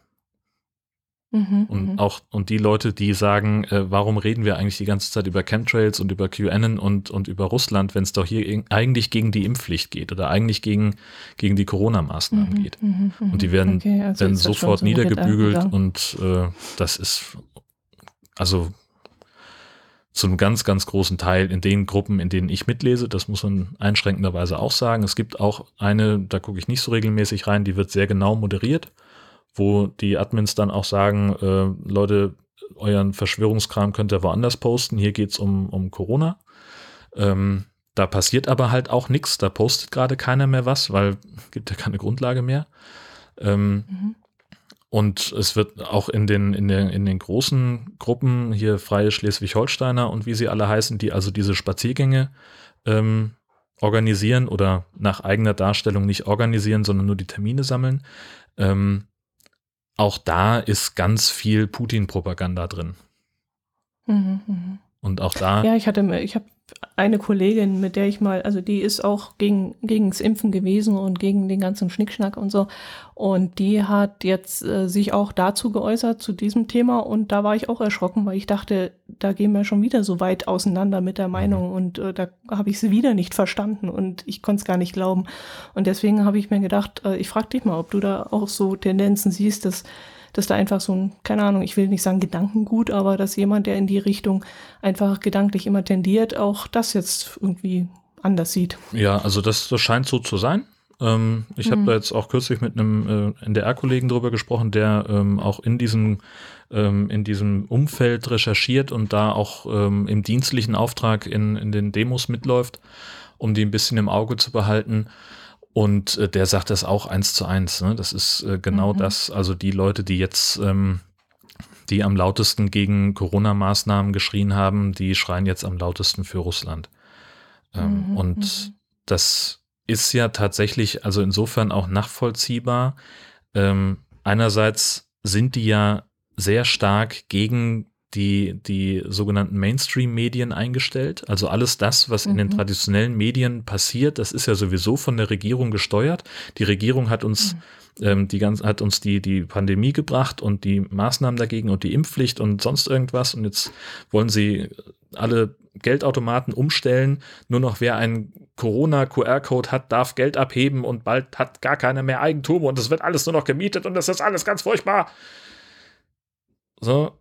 Speaker 1: Mhm, und mhm. auch, und die Leute, die sagen, äh, warum reden wir eigentlich die ganze Zeit über Chemtrails und über QAnon und, und über Russland, wenn es doch hier eigentlich gegen die Impfpflicht geht oder eigentlich gegen, gegen die Corona-Maßnahmen mhm, geht. Mhm, mhm. und die werden, okay, also werden sofort so niedergebügelt und äh, das ist, also zu einem ganz, ganz großen Teil in den Gruppen, in denen ich mitlese. Das muss man einschränkenderweise auch sagen. Es gibt auch eine, da gucke ich nicht so regelmäßig rein, die wird sehr genau moderiert, wo die Admins dann auch sagen, äh, Leute, euren Verschwörungskram könnt ihr woanders posten. Hier geht's um, um Corona. Ähm, da passiert aber halt auch nichts. Da postet gerade keiner mehr was, weil <laughs> gibt ja keine Grundlage mehr. Ähm, mhm. Und es wird auch in den, in den, in den großen Gruppen, hier Freie Schleswig-Holsteiner und wie sie alle heißen, die also diese Spaziergänge ähm, organisieren oder nach eigener Darstellung nicht organisieren, sondern nur die Termine sammeln. Ähm, auch da ist ganz viel Putin-Propaganda drin. Mhm, mh. Und auch da.
Speaker 2: Ja, ich hatte, ich habe eine Kollegin, mit der ich mal, also die ist auch gegen gegens Impfen gewesen und gegen den ganzen Schnickschnack und so. Und die hat jetzt äh, sich auch dazu geäußert zu diesem Thema und da war ich auch erschrocken, weil ich dachte, da gehen wir schon wieder so weit auseinander mit der Meinung mhm. und äh, da habe ich sie wieder nicht verstanden und ich konnte es gar nicht glauben. Und deswegen habe ich mir gedacht, äh, ich frage dich mal, ob du da auch so Tendenzen siehst, dass dass da einfach so ein, keine Ahnung, ich will nicht sagen Gedankengut, aber dass jemand, der in die Richtung einfach gedanklich immer tendiert, auch das jetzt irgendwie anders sieht.
Speaker 1: Ja, also das, das scheint so zu sein. Ähm, ich mhm. habe da jetzt auch kürzlich mit einem äh, NDR-Kollegen drüber gesprochen, der ähm, auch in diesem, ähm, in diesem Umfeld recherchiert und da auch ähm, im dienstlichen Auftrag in, in den Demos mitläuft, um die ein bisschen im Auge zu behalten. Und äh, der sagt das auch eins zu eins. Ne? Das ist äh, genau mhm. das. Also die Leute, die jetzt, ähm, die am lautesten gegen Corona-Maßnahmen geschrien haben, die schreien jetzt am lautesten für Russland. Ähm, mhm. Und mhm. das ist ja tatsächlich, also insofern auch nachvollziehbar. Ähm, einerseits sind die ja sehr stark gegen die, die sogenannten Mainstream-Medien eingestellt. Also alles das, was mhm. in den mhm. traditionellen Medien passiert, das ist ja sowieso von der Regierung gesteuert. Die Regierung hat uns, mhm. ähm, die ganz, hat uns die, die Pandemie gebracht und die Maßnahmen dagegen und die Impfpflicht und sonst irgendwas. Und jetzt wollen sie alle Geldautomaten umstellen. Nur noch wer ein Corona-QR-Code hat, darf Geld abheben und bald hat gar keiner mehr Eigentum und es wird alles nur noch gemietet und das ist alles ganz furchtbar. So,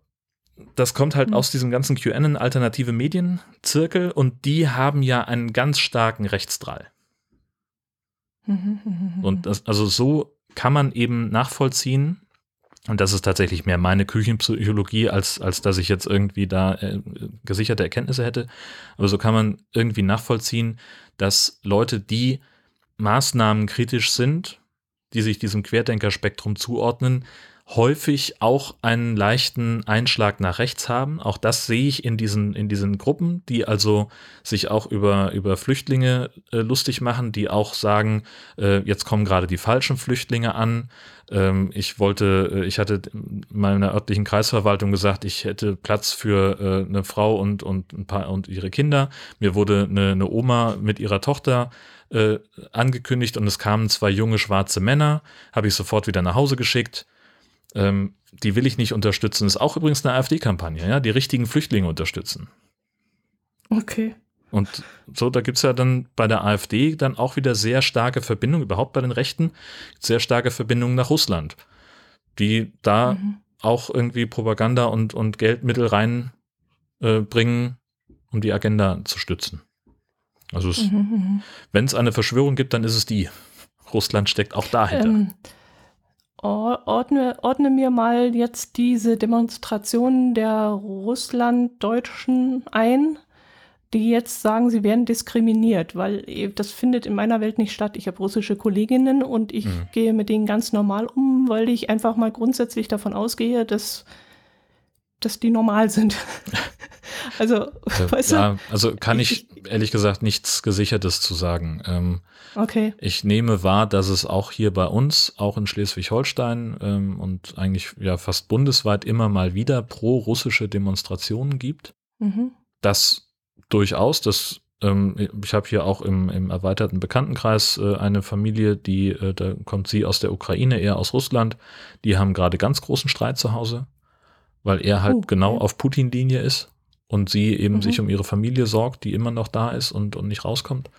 Speaker 1: das kommt halt mhm. aus diesem ganzen QAnon alternative Medien-Zirkel und die haben ja einen ganz starken Rechtsdrall. und das, also so kann man eben nachvollziehen, und das ist tatsächlich mehr meine Küchenpsychologie, als, als dass ich jetzt irgendwie da äh, gesicherte Erkenntnisse hätte. Aber so kann man irgendwie nachvollziehen, dass Leute, die Maßnahmen kritisch sind, die sich diesem Querdenkerspektrum zuordnen, häufig auch einen leichten Einschlag nach rechts haben. Auch das sehe ich in diesen, in diesen Gruppen, die also sich auch über, über Flüchtlinge äh, lustig machen, die auch sagen, äh, jetzt kommen gerade die falschen Flüchtlinge an. Ähm, ich wollte, äh, ich hatte meiner örtlichen Kreisverwaltung gesagt, ich hätte Platz für äh, eine Frau und, und ein paar und ihre Kinder. Mir wurde eine, eine Oma mit ihrer Tochter äh, angekündigt und es kamen zwei junge schwarze Männer, habe ich sofort wieder nach Hause geschickt ähm, die will ich nicht unterstützen. Das ist auch übrigens eine AfD-Kampagne, ja, die richtigen Flüchtlinge unterstützen.
Speaker 2: Okay.
Speaker 1: Und so, da gibt es ja dann bei der AfD dann auch wieder sehr starke Verbindungen, überhaupt bei den Rechten, sehr starke Verbindungen nach Russland, die da mhm. auch irgendwie Propaganda und, und Geldmittel reinbringen, äh, um die Agenda zu stützen. Also mhm, mhm. wenn es eine Verschwörung gibt, dann ist es die. Russland steckt auch dahinter. Ähm,
Speaker 2: ordne, ordne mir mal jetzt diese Demonstrationen der Russlanddeutschen ein, die jetzt sagen, sie werden diskriminiert, weil das findet in meiner Welt nicht statt. Ich habe russische Kolleginnen und ich mhm. gehe mit denen ganz normal um, weil ich einfach mal grundsätzlich davon ausgehe, dass, dass die normal sind. <laughs>
Speaker 1: also, äh, weißt ja, du, also kann ich, ich, ehrlich gesagt nichts Gesichertes zu sagen. Ähm,
Speaker 2: Okay.
Speaker 1: Ich nehme wahr, dass es auch hier bei uns, auch in Schleswig-Holstein ähm, und eigentlich ja fast bundesweit immer mal wieder pro-russische Demonstrationen gibt. Mhm. Das durchaus, das ähm, ich habe hier auch im, im erweiterten Bekanntenkreis äh, eine Familie, die, äh, da kommt sie aus der Ukraine, eher aus Russland. Die haben gerade ganz großen Streit zu Hause, weil er halt uh, genau auf Putin-Linie ist und sie eben mhm. sich um ihre Familie sorgt, die immer noch da ist und, und nicht rauskommt.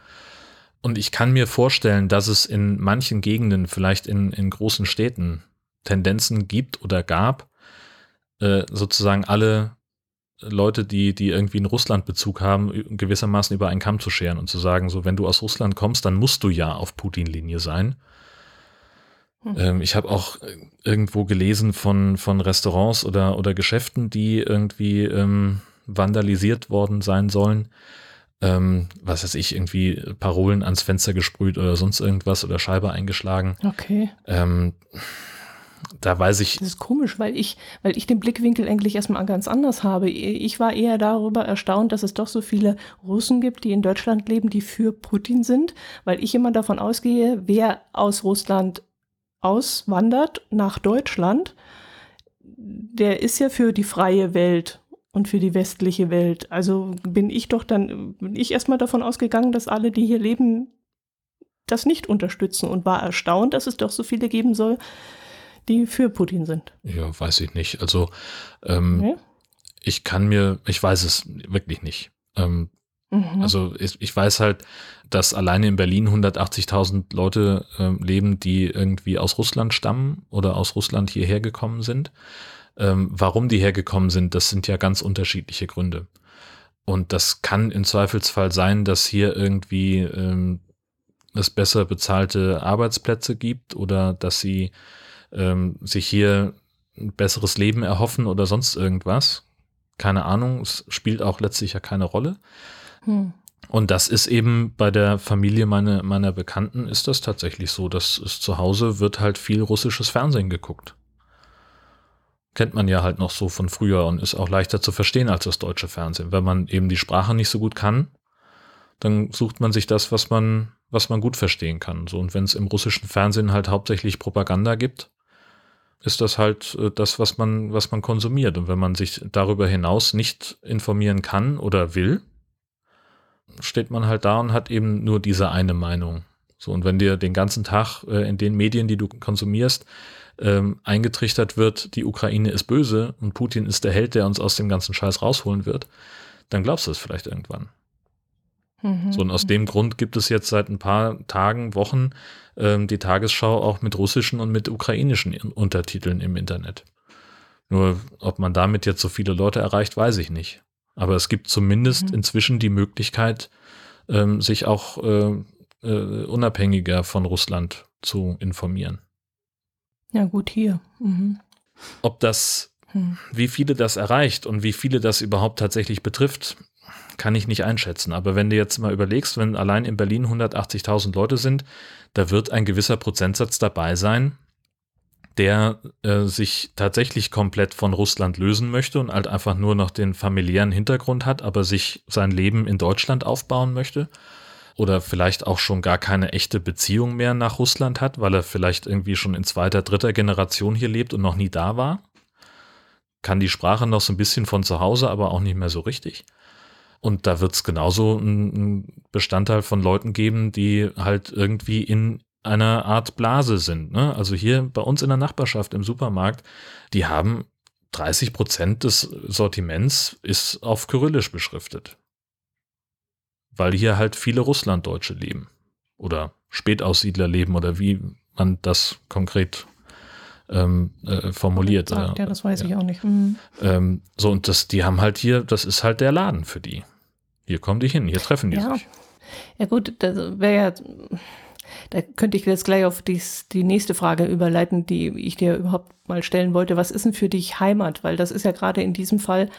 Speaker 1: Und ich kann mir vorstellen, dass es in manchen Gegenden, vielleicht in, in großen Städten, Tendenzen gibt oder gab, äh, sozusagen alle Leute, die, die irgendwie einen Russland-Bezug haben, gewissermaßen über einen Kamm zu scheren und zu sagen, so, wenn du aus Russland kommst, dann musst du ja auf Putin-Linie sein. Hm. Ähm, ich habe auch irgendwo gelesen von, von Restaurants oder, oder Geschäften, die irgendwie ähm, vandalisiert worden sein sollen ähm, was weiß ich, irgendwie Parolen ans Fenster gesprüht oder sonst irgendwas oder Scheibe eingeschlagen.
Speaker 2: Okay.
Speaker 1: Ähm, da weiß ich.
Speaker 2: Das ist komisch, weil ich, weil ich den Blickwinkel eigentlich erstmal ganz anders habe. Ich war eher darüber erstaunt, dass es doch so viele Russen gibt, die in Deutschland leben, die für Putin sind, weil ich immer davon ausgehe, wer aus Russland auswandert nach Deutschland, der ist ja für die freie Welt und für die westliche Welt. Also bin ich doch dann, bin ich erstmal davon ausgegangen, dass alle, die hier leben, das nicht unterstützen und war erstaunt, dass es doch so viele geben soll, die für Putin sind.
Speaker 1: Ja, weiß ich nicht. Also ähm, ja? ich kann mir, ich weiß es wirklich nicht. Ähm, mhm. Also ich, ich, weiß halt, dass alleine in Berlin 180.000 Leute äh, leben, die irgendwie aus Russland stammen oder aus Russland hierher gekommen sind. Ähm, warum die hergekommen sind, das sind ja ganz unterschiedliche Gründe. Und das kann im Zweifelsfall sein, dass hier irgendwie ähm, es besser bezahlte Arbeitsplätze gibt oder dass sie ähm, sich hier ein besseres Leben erhoffen oder sonst irgendwas. Keine Ahnung, es spielt auch letztlich ja keine Rolle. Hm. Und das ist eben bei der Familie meine, meiner Bekannten ist das tatsächlich so, dass es zu Hause wird halt viel russisches Fernsehen geguckt kennt man ja halt noch so von früher und ist auch leichter zu verstehen als das deutsche Fernsehen. Wenn man eben die Sprache nicht so gut kann, dann sucht man sich das, was man, was man gut verstehen kann. So, und wenn es im russischen Fernsehen halt hauptsächlich Propaganda gibt, ist das halt äh, das, was man, was man konsumiert. Und wenn man sich darüber hinaus nicht informieren kann oder will, steht man halt da und hat eben nur diese eine Meinung. So, und wenn dir den ganzen Tag äh, in den Medien, die du konsumierst, ähm, eingetrichtert wird, die Ukraine ist böse und Putin ist der Held, der uns aus dem ganzen Scheiß rausholen wird, dann glaubst du es vielleicht irgendwann. Mhm. So, und aus dem Grund gibt es jetzt seit ein paar Tagen, Wochen ähm, die Tagesschau auch mit russischen und mit ukrainischen Untertiteln im Internet. Nur, ob man damit jetzt so viele Leute erreicht, weiß ich nicht. Aber es gibt zumindest mhm. inzwischen die Möglichkeit, ähm, sich auch äh, äh, unabhängiger von Russland zu informieren.
Speaker 2: Ja, gut, hier. Mhm.
Speaker 1: Ob das, hm. wie viele das erreicht und wie viele das überhaupt tatsächlich betrifft, kann ich nicht einschätzen. Aber wenn du jetzt mal überlegst, wenn allein in Berlin 180.000 Leute sind, da wird ein gewisser Prozentsatz dabei sein, der äh, sich tatsächlich komplett von Russland lösen möchte und halt einfach nur noch den familiären Hintergrund hat, aber sich sein Leben in Deutschland aufbauen möchte. Oder vielleicht auch schon gar keine echte Beziehung mehr nach Russland hat, weil er vielleicht irgendwie schon in zweiter, dritter Generation hier lebt und noch nie da war. Kann die Sprache noch so ein bisschen von zu Hause, aber auch nicht mehr so richtig. Und da wird es genauso einen Bestandteil von Leuten geben, die halt irgendwie in einer Art Blase sind. Ne? Also hier bei uns in der Nachbarschaft im Supermarkt, die haben 30 Prozent des Sortiments ist auf Kyrillisch beschriftet. Weil hier halt viele Russlanddeutsche leben. Oder Spätaussiedler leben oder wie man das konkret ähm, äh, formuliert.
Speaker 2: Sagt, ja, das weiß ja. ich auch nicht. Mhm.
Speaker 1: Ähm, so, und das, die haben halt hier, das ist halt der Laden für die. Hier kommen die hin, hier treffen die
Speaker 2: ja.
Speaker 1: sich.
Speaker 2: Ja gut, das wäre ja, da könnte ich jetzt gleich auf dies, die nächste Frage überleiten, die ich dir überhaupt mal stellen wollte. Was ist denn für dich Heimat? Weil das ist ja gerade in diesem Fall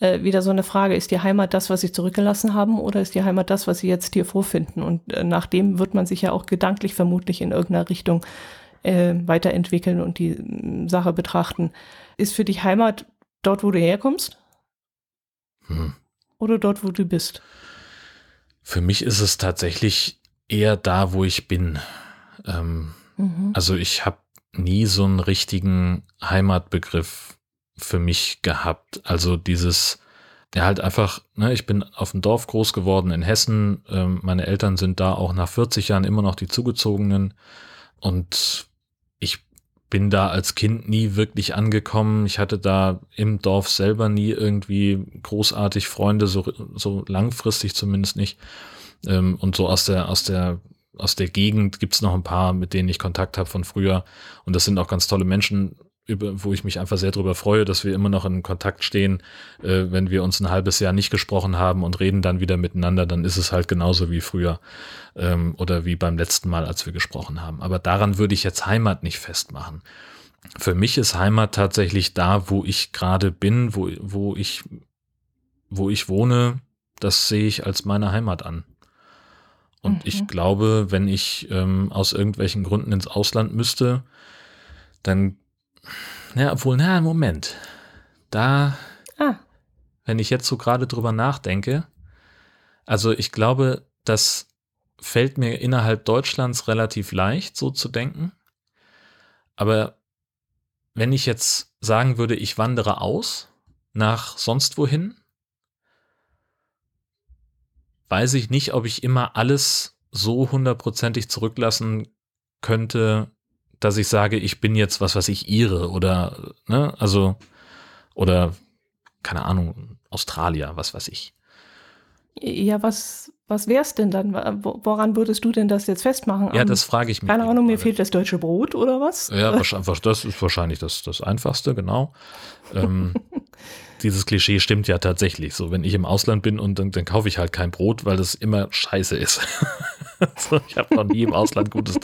Speaker 2: äh, wieder so eine Frage. Ist die Heimat das, was sie zurückgelassen haben oder ist die Heimat das, was sie jetzt hier vorfinden? Und äh, nach dem wird man sich ja auch gedanklich vermutlich in irgendeiner Richtung äh, weiterentwickeln und die äh, Sache betrachten. Ist für dich Heimat dort, wo du herkommst? Hm oder dort, wo du bist?
Speaker 1: Für mich ist es tatsächlich eher da, wo ich bin. Ähm, mhm. Also ich habe nie so einen richtigen Heimatbegriff für mich gehabt. Also dieses, ja halt einfach, ne, ich bin auf dem Dorf groß geworden in Hessen. Ähm, meine Eltern sind da auch nach 40 Jahren immer noch die Zugezogenen. Und ich bin da als Kind nie wirklich angekommen. Ich hatte da im Dorf selber nie irgendwie großartig Freunde, so, so langfristig zumindest nicht. Ähm, und so aus der, aus der, aus der Gegend gibt's noch ein paar, mit denen ich Kontakt habe von früher. Und das sind auch ganz tolle Menschen, über, wo ich mich einfach sehr darüber freue, dass wir immer noch in Kontakt stehen. Äh, wenn wir uns ein halbes Jahr nicht gesprochen haben und reden dann wieder miteinander, dann ist es halt genauso wie früher ähm, oder wie beim letzten Mal, als wir gesprochen haben. Aber daran würde ich jetzt Heimat nicht festmachen. Für mich ist Heimat tatsächlich da, wo ich gerade bin, wo, wo ich, wo ich wohne. Das sehe ich als meine Heimat an. Und mhm. ich glaube, wenn ich ähm, aus irgendwelchen Gründen ins Ausland müsste, dann ja, obwohl, na, Moment. Da, ah. wenn ich jetzt so gerade drüber nachdenke, also ich glaube, das fällt mir innerhalb Deutschlands relativ leicht, so zu denken. Aber wenn ich jetzt sagen würde, ich wandere aus nach sonst wohin, weiß ich nicht, ob ich immer alles so hundertprozentig zurücklassen könnte, dass ich sage, ich bin jetzt was, was ich ihre oder, ne, also, oder, keine Ahnung, Australier, was weiß ich.
Speaker 2: Ja, was, was wär's denn dann? Woran würdest du denn das jetzt festmachen?
Speaker 1: Ja, das frage ich mich.
Speaker 2: Keine Ahnung, mir fehlt das deutsche Brot oder was?
Speaker 1: Ja, <laughs> wahrscheinlich, das ist wahrscheinlich das, das Einfachste, genau. ähm, <laughs> dieses Klischee stimmt ja tatsächlich. So, wenn ich im Ausland bin und dann, dann kaufe ich halt kein Brot, weil das immer scheiße ist. <laughs> so, ich habe noch nie im Ausland gutes,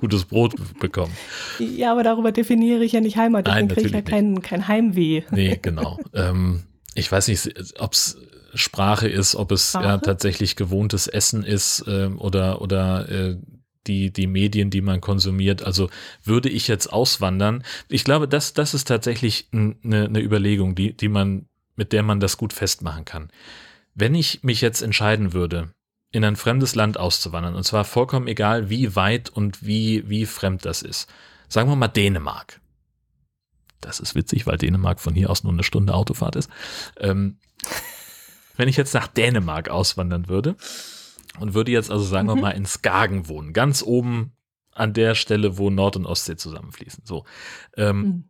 Speaker 1: gutes Brot bekommen.
Speaker 2: Ja, aber darüber definiere ich ja nicht Heimat. Deswegen kriege ich ja kein, kein Heimweh.
Speaker 1: Nee, genau. ähm, ich weiß nicht, ob es Sprache ist, ob es ja, tatsächlich gewohntes Essen ist ähm, oder, oder äh, die, die Medien, die man konsumiert. Also würde ich jetzt auswandern? Ich glaube, das, das ist tatsächlich eine, eine Überlegung, die, die man, mit der man das gut festmachen kann. Wenn ich mich jetzt entscheiden würde, in ein fremdes Land auszuwandern, und zwar vollkommen egal, wie weit und wie, wie fremd das ist. Sagen wir mal Dänemark. Das ist witzig, weil Dänemark von hier aus nur eine Stunde Autofahrt ist. Ähm, <laughs> wenn ich jetzt nach Dänemark auswandern würde, und würde jetzt also, sagen mhm. wir mal, in Skagen wohnen. Ganz oben an der Stelle, wo Nord- und Ostsee zusammenfließen. So. Ähm, mhm.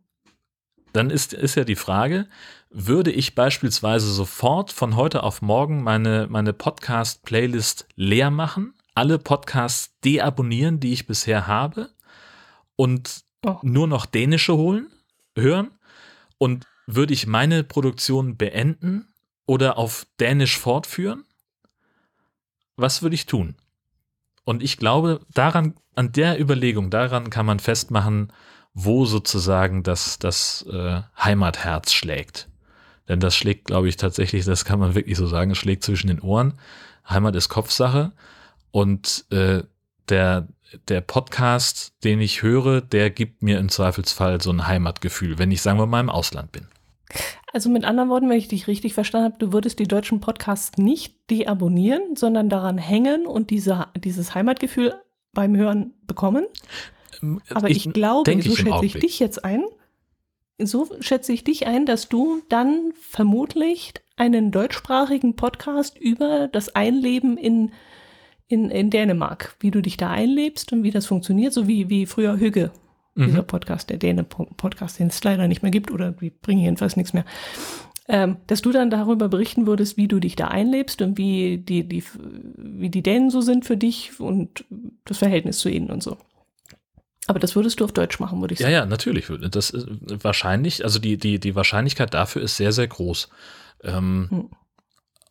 Speaker 1: dann ist, ist ja die Frage, würde ich beispielsweise sofort von heute auf morgen meine, meine Podcast-Playlist leer machen, alle Podcasts deabonnieren, die ich bisher habe und oh. nur noch dänische holen, hören und würde ich meine Produktion beenden oder auf Dänisch fortführen? Was würde ich tun? Und ich glaube, daran, an der Überlegung, daran kann man festmachen, wo sozusagen das, das äh, Heimatherz schlägt. Denn das schlägt, glaube ich, tatsächlich, das kann man wirklich so sagen, schlägt zwischen den Ohren. Heimat ist Kopfsache. Und äh, der, der Podcast, den ich höre, der gibt mir im Zweifelsfall so ein Heimatgefühl, wenn ich, sagen wir mal, im Ausland bin.
Speaker 2: Also mit anderen Worten, wenn ich dich richtig verstanden habe, du würdest die deutschen Podcasts nicht deabonnieren, sondern daran hängen und diese, dieses Heimatgefühl beim Hören bekommen. Ähm, Aber ich, ich glaube, so ich schätze ich dich jetzt ein, so schätze ich dich ein, dass du dann vermutlich einen deutschsprachigen Podcast über das Einleben in, in, in Dänemark, wie du dich da einlebst und wie das funktioniert, so wie, wie früher Hügge dieser mhm. Podcast, der Däne-Podcast, den es leider nicht mehr gibt oder die bringen jedenfalls nichts mehr. Ähm, dass du dann darüber berichten würdest, wie du dich da einlebst und wie die, die, wie die Dänen so sind für dich und das Verhältnis zu ihnen und so. Aber das würdest du auf Deutsch machen, würde ich
Speaker 1: sagen. Ja, ja, natürlich. Das ist wahrscheinlich, also die, die, die Wahrscheinlichkeit dafür ist sehr, sehr groß. Ähm, hm.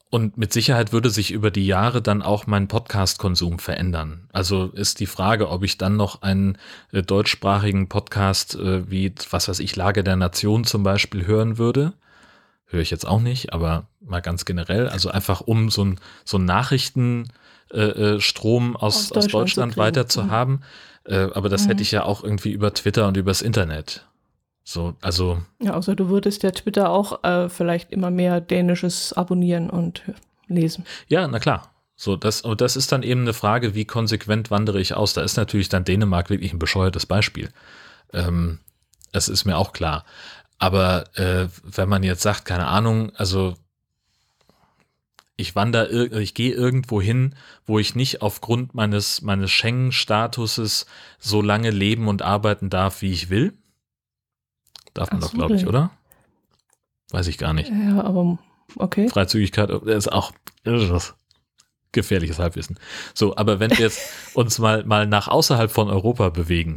Speaker 1: Und mit Sicherheit würde sich über die Jahre dann auch mein Podcast-Konsum verändern. Also ist die Frage, ob ich dann noch einen äh, deutschsprachigen Podcast äh, wie, was weiß ich, Lage der Nation zum Beispiel hören würde. Höre ich jetzt auch nicht, aber mal ganz generell. Also einfach um so ein, so ein Nachrichtenstrom äh, äh aus, aus Deutschland, aus Deutschland weiter zu mhm. haben. Äh, aber das mhm. hätte ich ja auch irgendwie über Twitter und übers Internet. So, also.
Speaker 2: Ja, außer du würdest ja Twitter auch äh, vielleicht immer mehr Dänisches abonnieren und lesen.
Speaker 1: Ja, na klar. So, das, und das ist dann eben eine Frage, wie konsequent wandere ich aus? Da ist natürlich dann Dänemark wirklich ein bescheuertes Beispiel. Ähm, das ist mir auch klar. Aber äh, wenn man jetzt sagt, keine Ahnung, also ich wandere, ich gehe irgendwo hin, wo ich nicht aufgrund meines, meines Schengen-Statuses so lange leben und arbeiten darf, wie ich will, Darf man Ach doch, glaube ich, oder? Weiß ich gar nicht.
Speaker 2: Ja, aber okay.
Speaker 1: Freizügigkeit ist auch gefährliches Halbwissen. So, aber wenn wir jetzt <laughs> uns mal, mal nach außerhalb von Europa bewegen.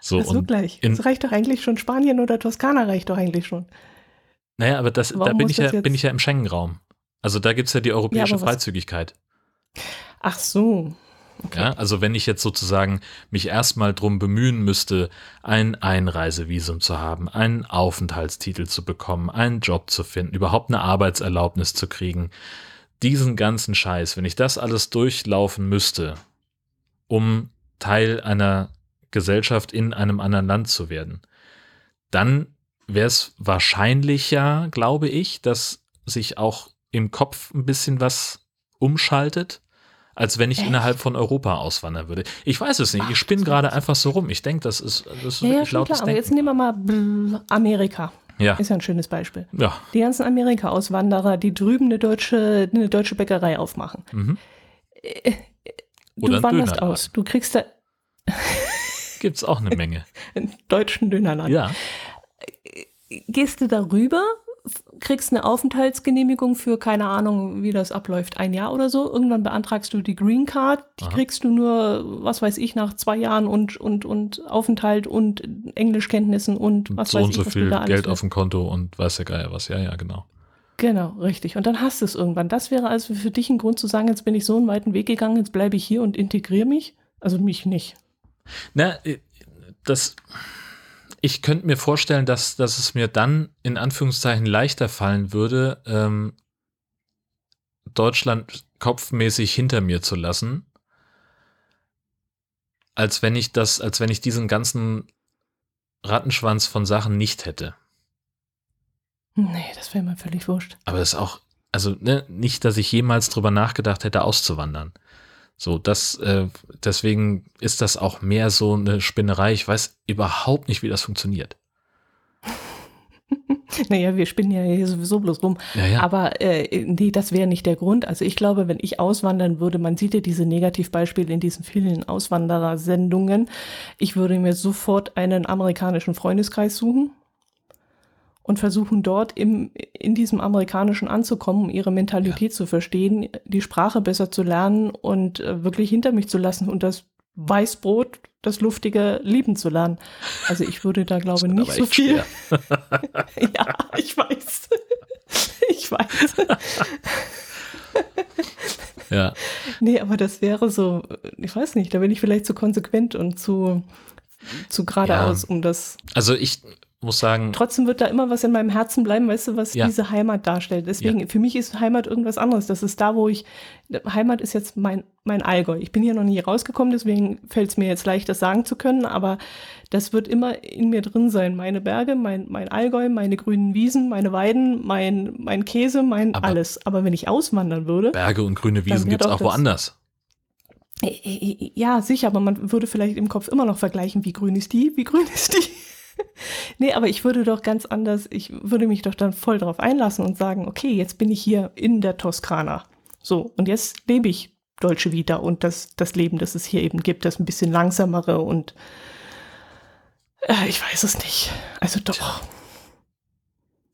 Speaker 2: So, so gleich. das reicht doch eigentlich schon. Spanien oder Toskana reicht doch eigentlich schon.
Speaker 1: Naja, aber das, da bin ich, ja, bin ich ja im Schengen-Raum. Also da gibt es ja die europäische ja, Freizügigkeit.
Speaker 2: Ach so.
Speaker 1: Okay. Ja, also wenn ich jetzt sozusagen mich erstmal drum bemühen müsste, ein Einreisevisum zu haben, einen Aufenthaltstitel zu bekommen, einen Job zu finden, überhaupt eine Arbeitserlaubnis zu kriegen, diesen ganzen Scheiß, wenn ich das alles durchlaufen müsste, um Teil einer Gesellschaft in einem anderen Land zu werden, dann wäre es wahrscheinlicher, glaube ich, dass sich auch im Kopf ein bisschen was umschaltet als wenn ich Echt? innerhalb von Europa auswandern würde. Ich weiß es nicht. Ach, ich spinne gerade einfach so rum. Ich denke, das ist, das ist
Speaker 2: ja, ja, schon klar. Aber jetzt nehmen wir mal Amerika. Ja. Ist ja ein schönes Beispiel.
Speaker 1: Ja.
Speaker 2: Die ganzen Amerika-Auswanderer, die drüben eine deutsche, eine deutsche Bäckerei aufmachen. Mhm. Äh, du Oder wanderst aus. Du kriegst da. <laughs>
Speaker 1: Gibt es auch eine Menge.
Speaker 2: einen deutschen Dönerladen.
Speaker 1: Ja.
Speaker 2: Gehst du darüber kriegst eine Aufenthaltsgenehmigung für keine Ahnung, wie das abläuft, ein Jahr oder so. Irgendwann beantragst du die Green Card. Die Aha. kriegst du nur, was weiß ich, nach zwei Jahren und, und, und Aufenthalt und Englischkenntnissen und was
Speaker 1: so
Speaker 2: weiß
Speaker 1: und so viel Geld auf dem Konto und weiß der Geier was. Ja, ja, genau.
Speaker 2: Genau, richtig. Und dann hast du es irgendwann. Das wäre also für dich ein Grund zu sagen, jetzt bin ich so einen weiten Weg gegangen, jetzt bleibe ich hier und integriere mich. Also mich nicht.
Speaker 1: Na, äh, das ich könnte mir vorstellen, dass, dass es mir dann in Anführungszeichen leichter fallen würde, ähm, Deutschland kopfmäßig hinter mir zu lassen, als wenn ich das, als wenn ich diesen ganzen Rattenschwanz von Sachen nicht hätte.
Speaker 2: Nee, das wäre mir völlig wurscht.
Speaker 1: Aber das ist auch, also ne, nicht, dass ich jemals drüber nachgedacht hätte, auszuwandern. So, das, äh, deswegen ist das auch mehr so eine Spinnerei. Ich weiß überhaupt nicht, wie das funktioniert. <laughs>
Speaker 2: naja, wir spinnen ja hier sowieso bloß rum.
Speaker 1: Ja, ja.
Speaker 2: Aber äh, nee, das wäre nicht der Grund. Also ich glaube, wenn ich auswandern würde, man sieht ja diese Negativbeispiele in diesen vielen Auswanderersendungen, ich würde mir sofort einen amerikanischen Freundeskreis suchen und versuchen dort im, in diesem Amerikanischen anzukommen, um ihre Mentalität ja. zu verstehen, die Sprache besser zu lernen und äh, wirklich hinter mich zu lassen und das Weißbrot, das Luftige lieben zu lernen. Also ich würde da glaube ich nicht so viel. <laughs> ja, ich weiß. <laughs> ich weiß. <laughs>
Speaker 1: ja.
Speaker 2: Nee, aber das wäre so, ich weiß nicht, da bin ich vielleicht zu konsequent und zu, zu geradeaus, ja. um das.
Speaker 1: Also ich muss sagen.
Speaker 2: Trotzdem wird da immer was in meinem Herzen bleiben, weißt du, was ja. diese Heimat darstellt. Deswegen, ja. für mich ist Heimat irgendwas anderes. Das ist da, wo ich, Heimat ist jetzt mein, mein Allgäu. Ich bin hier noch nie rausgekommen, deswegen fällt es mir jetzt leicht, das sagen zu können, aber das wird immer in mir drin sein. Meine Berge, mein, mein Allgäu, meine grünen Wiesen, meine Weiden, mein, mein Käse, mein aber alles. Aber wenn ich auswandern würde.
Speaker 1: Berge und grüne Wiesen gibt es auch woanders.
Speaker 2: Ja, sicher, aber man würde vielleicht im Kopf immer noch vergleichen, wie grün ist die, wie grün ist die. <laughs> nee, aber ich würde doch ganz anders, ich würde mich doch dann voll darauf einlassen und sagen, okay, jetzt bin ich hier in der Toskana. So, und jetzt lebe ich Dolce Vita und das, das Leben, das es hier eben gibt, das ein bisschen langsamere und äh, ich weiß es nicht. Also doch.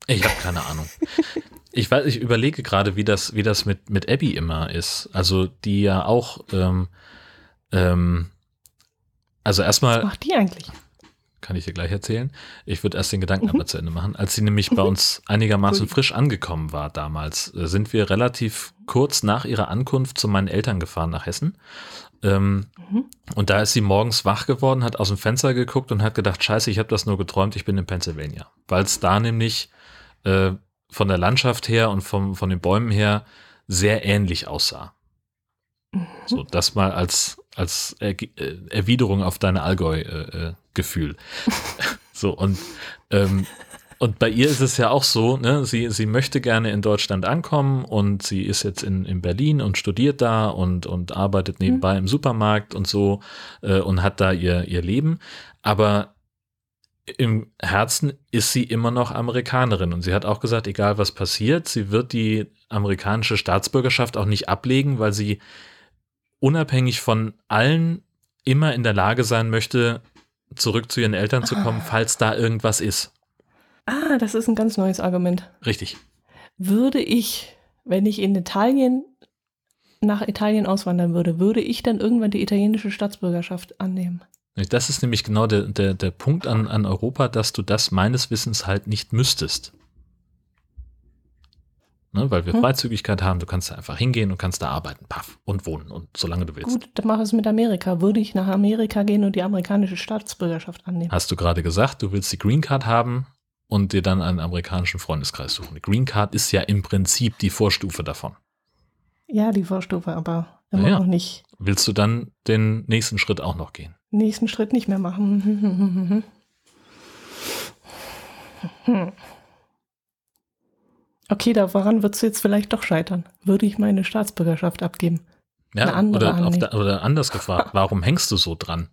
Speaker 1: Ich habe keine Ahnung. <laughs> ich weiß, ich überlege gerade, wie das, wie das mit, mit Abby immer ist. Also die ja auch, ähm, ähm, also erstmal.
Speaker 2: Was macht die eigentlich?
Speaker 1: Kann ich dir gleich erzählen. Ich würde erst den Gedanken mhm. aber zu Ende machen. Als sie nämlich bei mhm. uns einigermaßen frisch angekommen war damals, äh, sind wir relativ kurz nach ihrer Ankunft zu meinen Eltern gefahren nach Hessen. Ähm, mhm. Und da ist sie morgens wach geworden, hat aus dem Fenster geguckt und hat gedacht, scheiße, ich habe das nur geträumt, ich bin in Pennsylvania. Weil es da nämlich äh, von der Landschaft her und vom, von den Bäumen her sehr ähnlich aussah. Mhm. So, das mal als, als er äh, Erwiderung auf deine Allgäu-Gefühl. Äh, <laughs> so, und, ähm, und bei ihr ist es ja auch so, ne, sie, sie möchte gerne in Deutschland ankommen und sie ist jetzt in, in Berlin und studiert da und, und arbeitet nebenbei mhm. im Supermarkt und so äh, und hat da ihr, ihr Leben. Aber im Herzen ist sie immer noch Amerikanerin und sie hat auch gesagt, egal was passiert, sie wird die amerikanische Staatsbürgerschaft auch nicht ablegen, weil sie unabhängig von allen immer in der Lage sein möchte, zurück zu ihren Eltern zu kommen, ah. falls da irgendwas ist.
Speaker 2: Ah, das ist ein ganz neues Argument.
Speaker 1: Richtig.
Speaker 2: Würde ich, wenn ich in Italien nach Italien auswandern würde, würde ich dann irgendwann die italienische Staatsbürgerschaft annehmen?
Speaker 1: Das ist nämlich genau der, der, der Punkt an, an Europa, dass du das meines Wissens halt nicht müsstest ne, weil wir hm. Freizügigkeit haben. Du kannst da einfach hingehen und kannst da arbeiten, paff, und wohnen und solange du willst. Gut,
Speaker 2: dann mach es mit Amerika. Würde ich nach Amerika gehen und die amerikanische Staatsbürgerschaft annehmen?
Speaker 1: Hast du gerade gesagt, du willst die Green Card haben und dir dann einen amerikanischen Freundeskreis suchen. Die Green Card ist ja im Prinzip die Vorstufe davon.
Speaker 2: Ja, die Vorstufe, aber immer ja. noch nicht.
Speaker 1: Willst du dann den nächsten Schritt auch noch gehen?
Speaker 2: Nächsten Schritt nicht mehr machen. <laughs> Okay, daran würdest du jetzt vielleicht doch scheitern. Würde ich meine Staatsbürgerschaft abgeben?
Speaker 1: Ja, oder, der, oder, anders gefragt, warum hängst du so dran?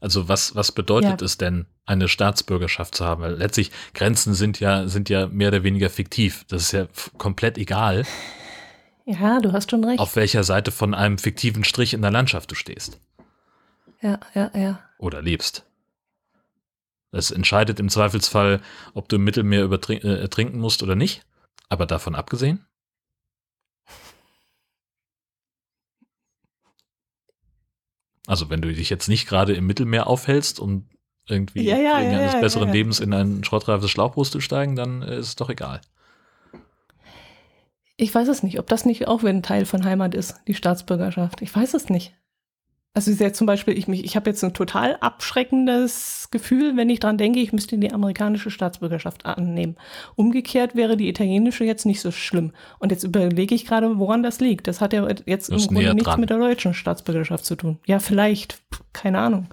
Speaker 1: Also was, was bedeutet ja. es denn, eine Staatsbürgerschaft zu haben? Weil letztlich Grenzen sind ja, sind ja mehr oder weniger fiktiv. Das ist ja komplett egal.
Speaker 2: Ja, du hast schon recht.
Speaker 1: Auf welcher Seite von einem fiktiven Strich in der Landschaft du stehst.
Speaker 2: Ja, ja, ja.
Speaker 1: Oder lebst. Es entscheidet im Zweifelsfall, ob du im Mittelmeer äh, ertrinken musst oder nicht. Aber davon abgesehen? Also wenn du dich jetzt nicht gerade im Mittelmeer aufhältst und irgendwie
Speaker 2: ja, ja,
Speaker 1: wegen
Speaker 2: ja,
Speaker 1: eines besseren Lebens in ein schrottreifes Schlauchboot zu steigen, dann ist es doch egal.
Speaker 2: Ich weiß es nicht, ob das nicht auch ein Teil von Heimat ist, die Staatsbürgerschaft. Ich weiß es nicht. Also sehr zum Beispiel, ich, mich, ich habe jetzt ein total abschreckendes Gefühl, wenn ich dran denke, ich müsste die amerikanische Staatsbürgerschaft annehmen. Umgekehrt wäre die italienische jetzt nicht so schlimm. Und jetzt überlege ich gerade, woran das liegt. Das hat ja jetzt im Grunde nichts dran. mit der deutschen Staatsbürgerschaft zu tun. Ja, vielleicht, keine Ahnung.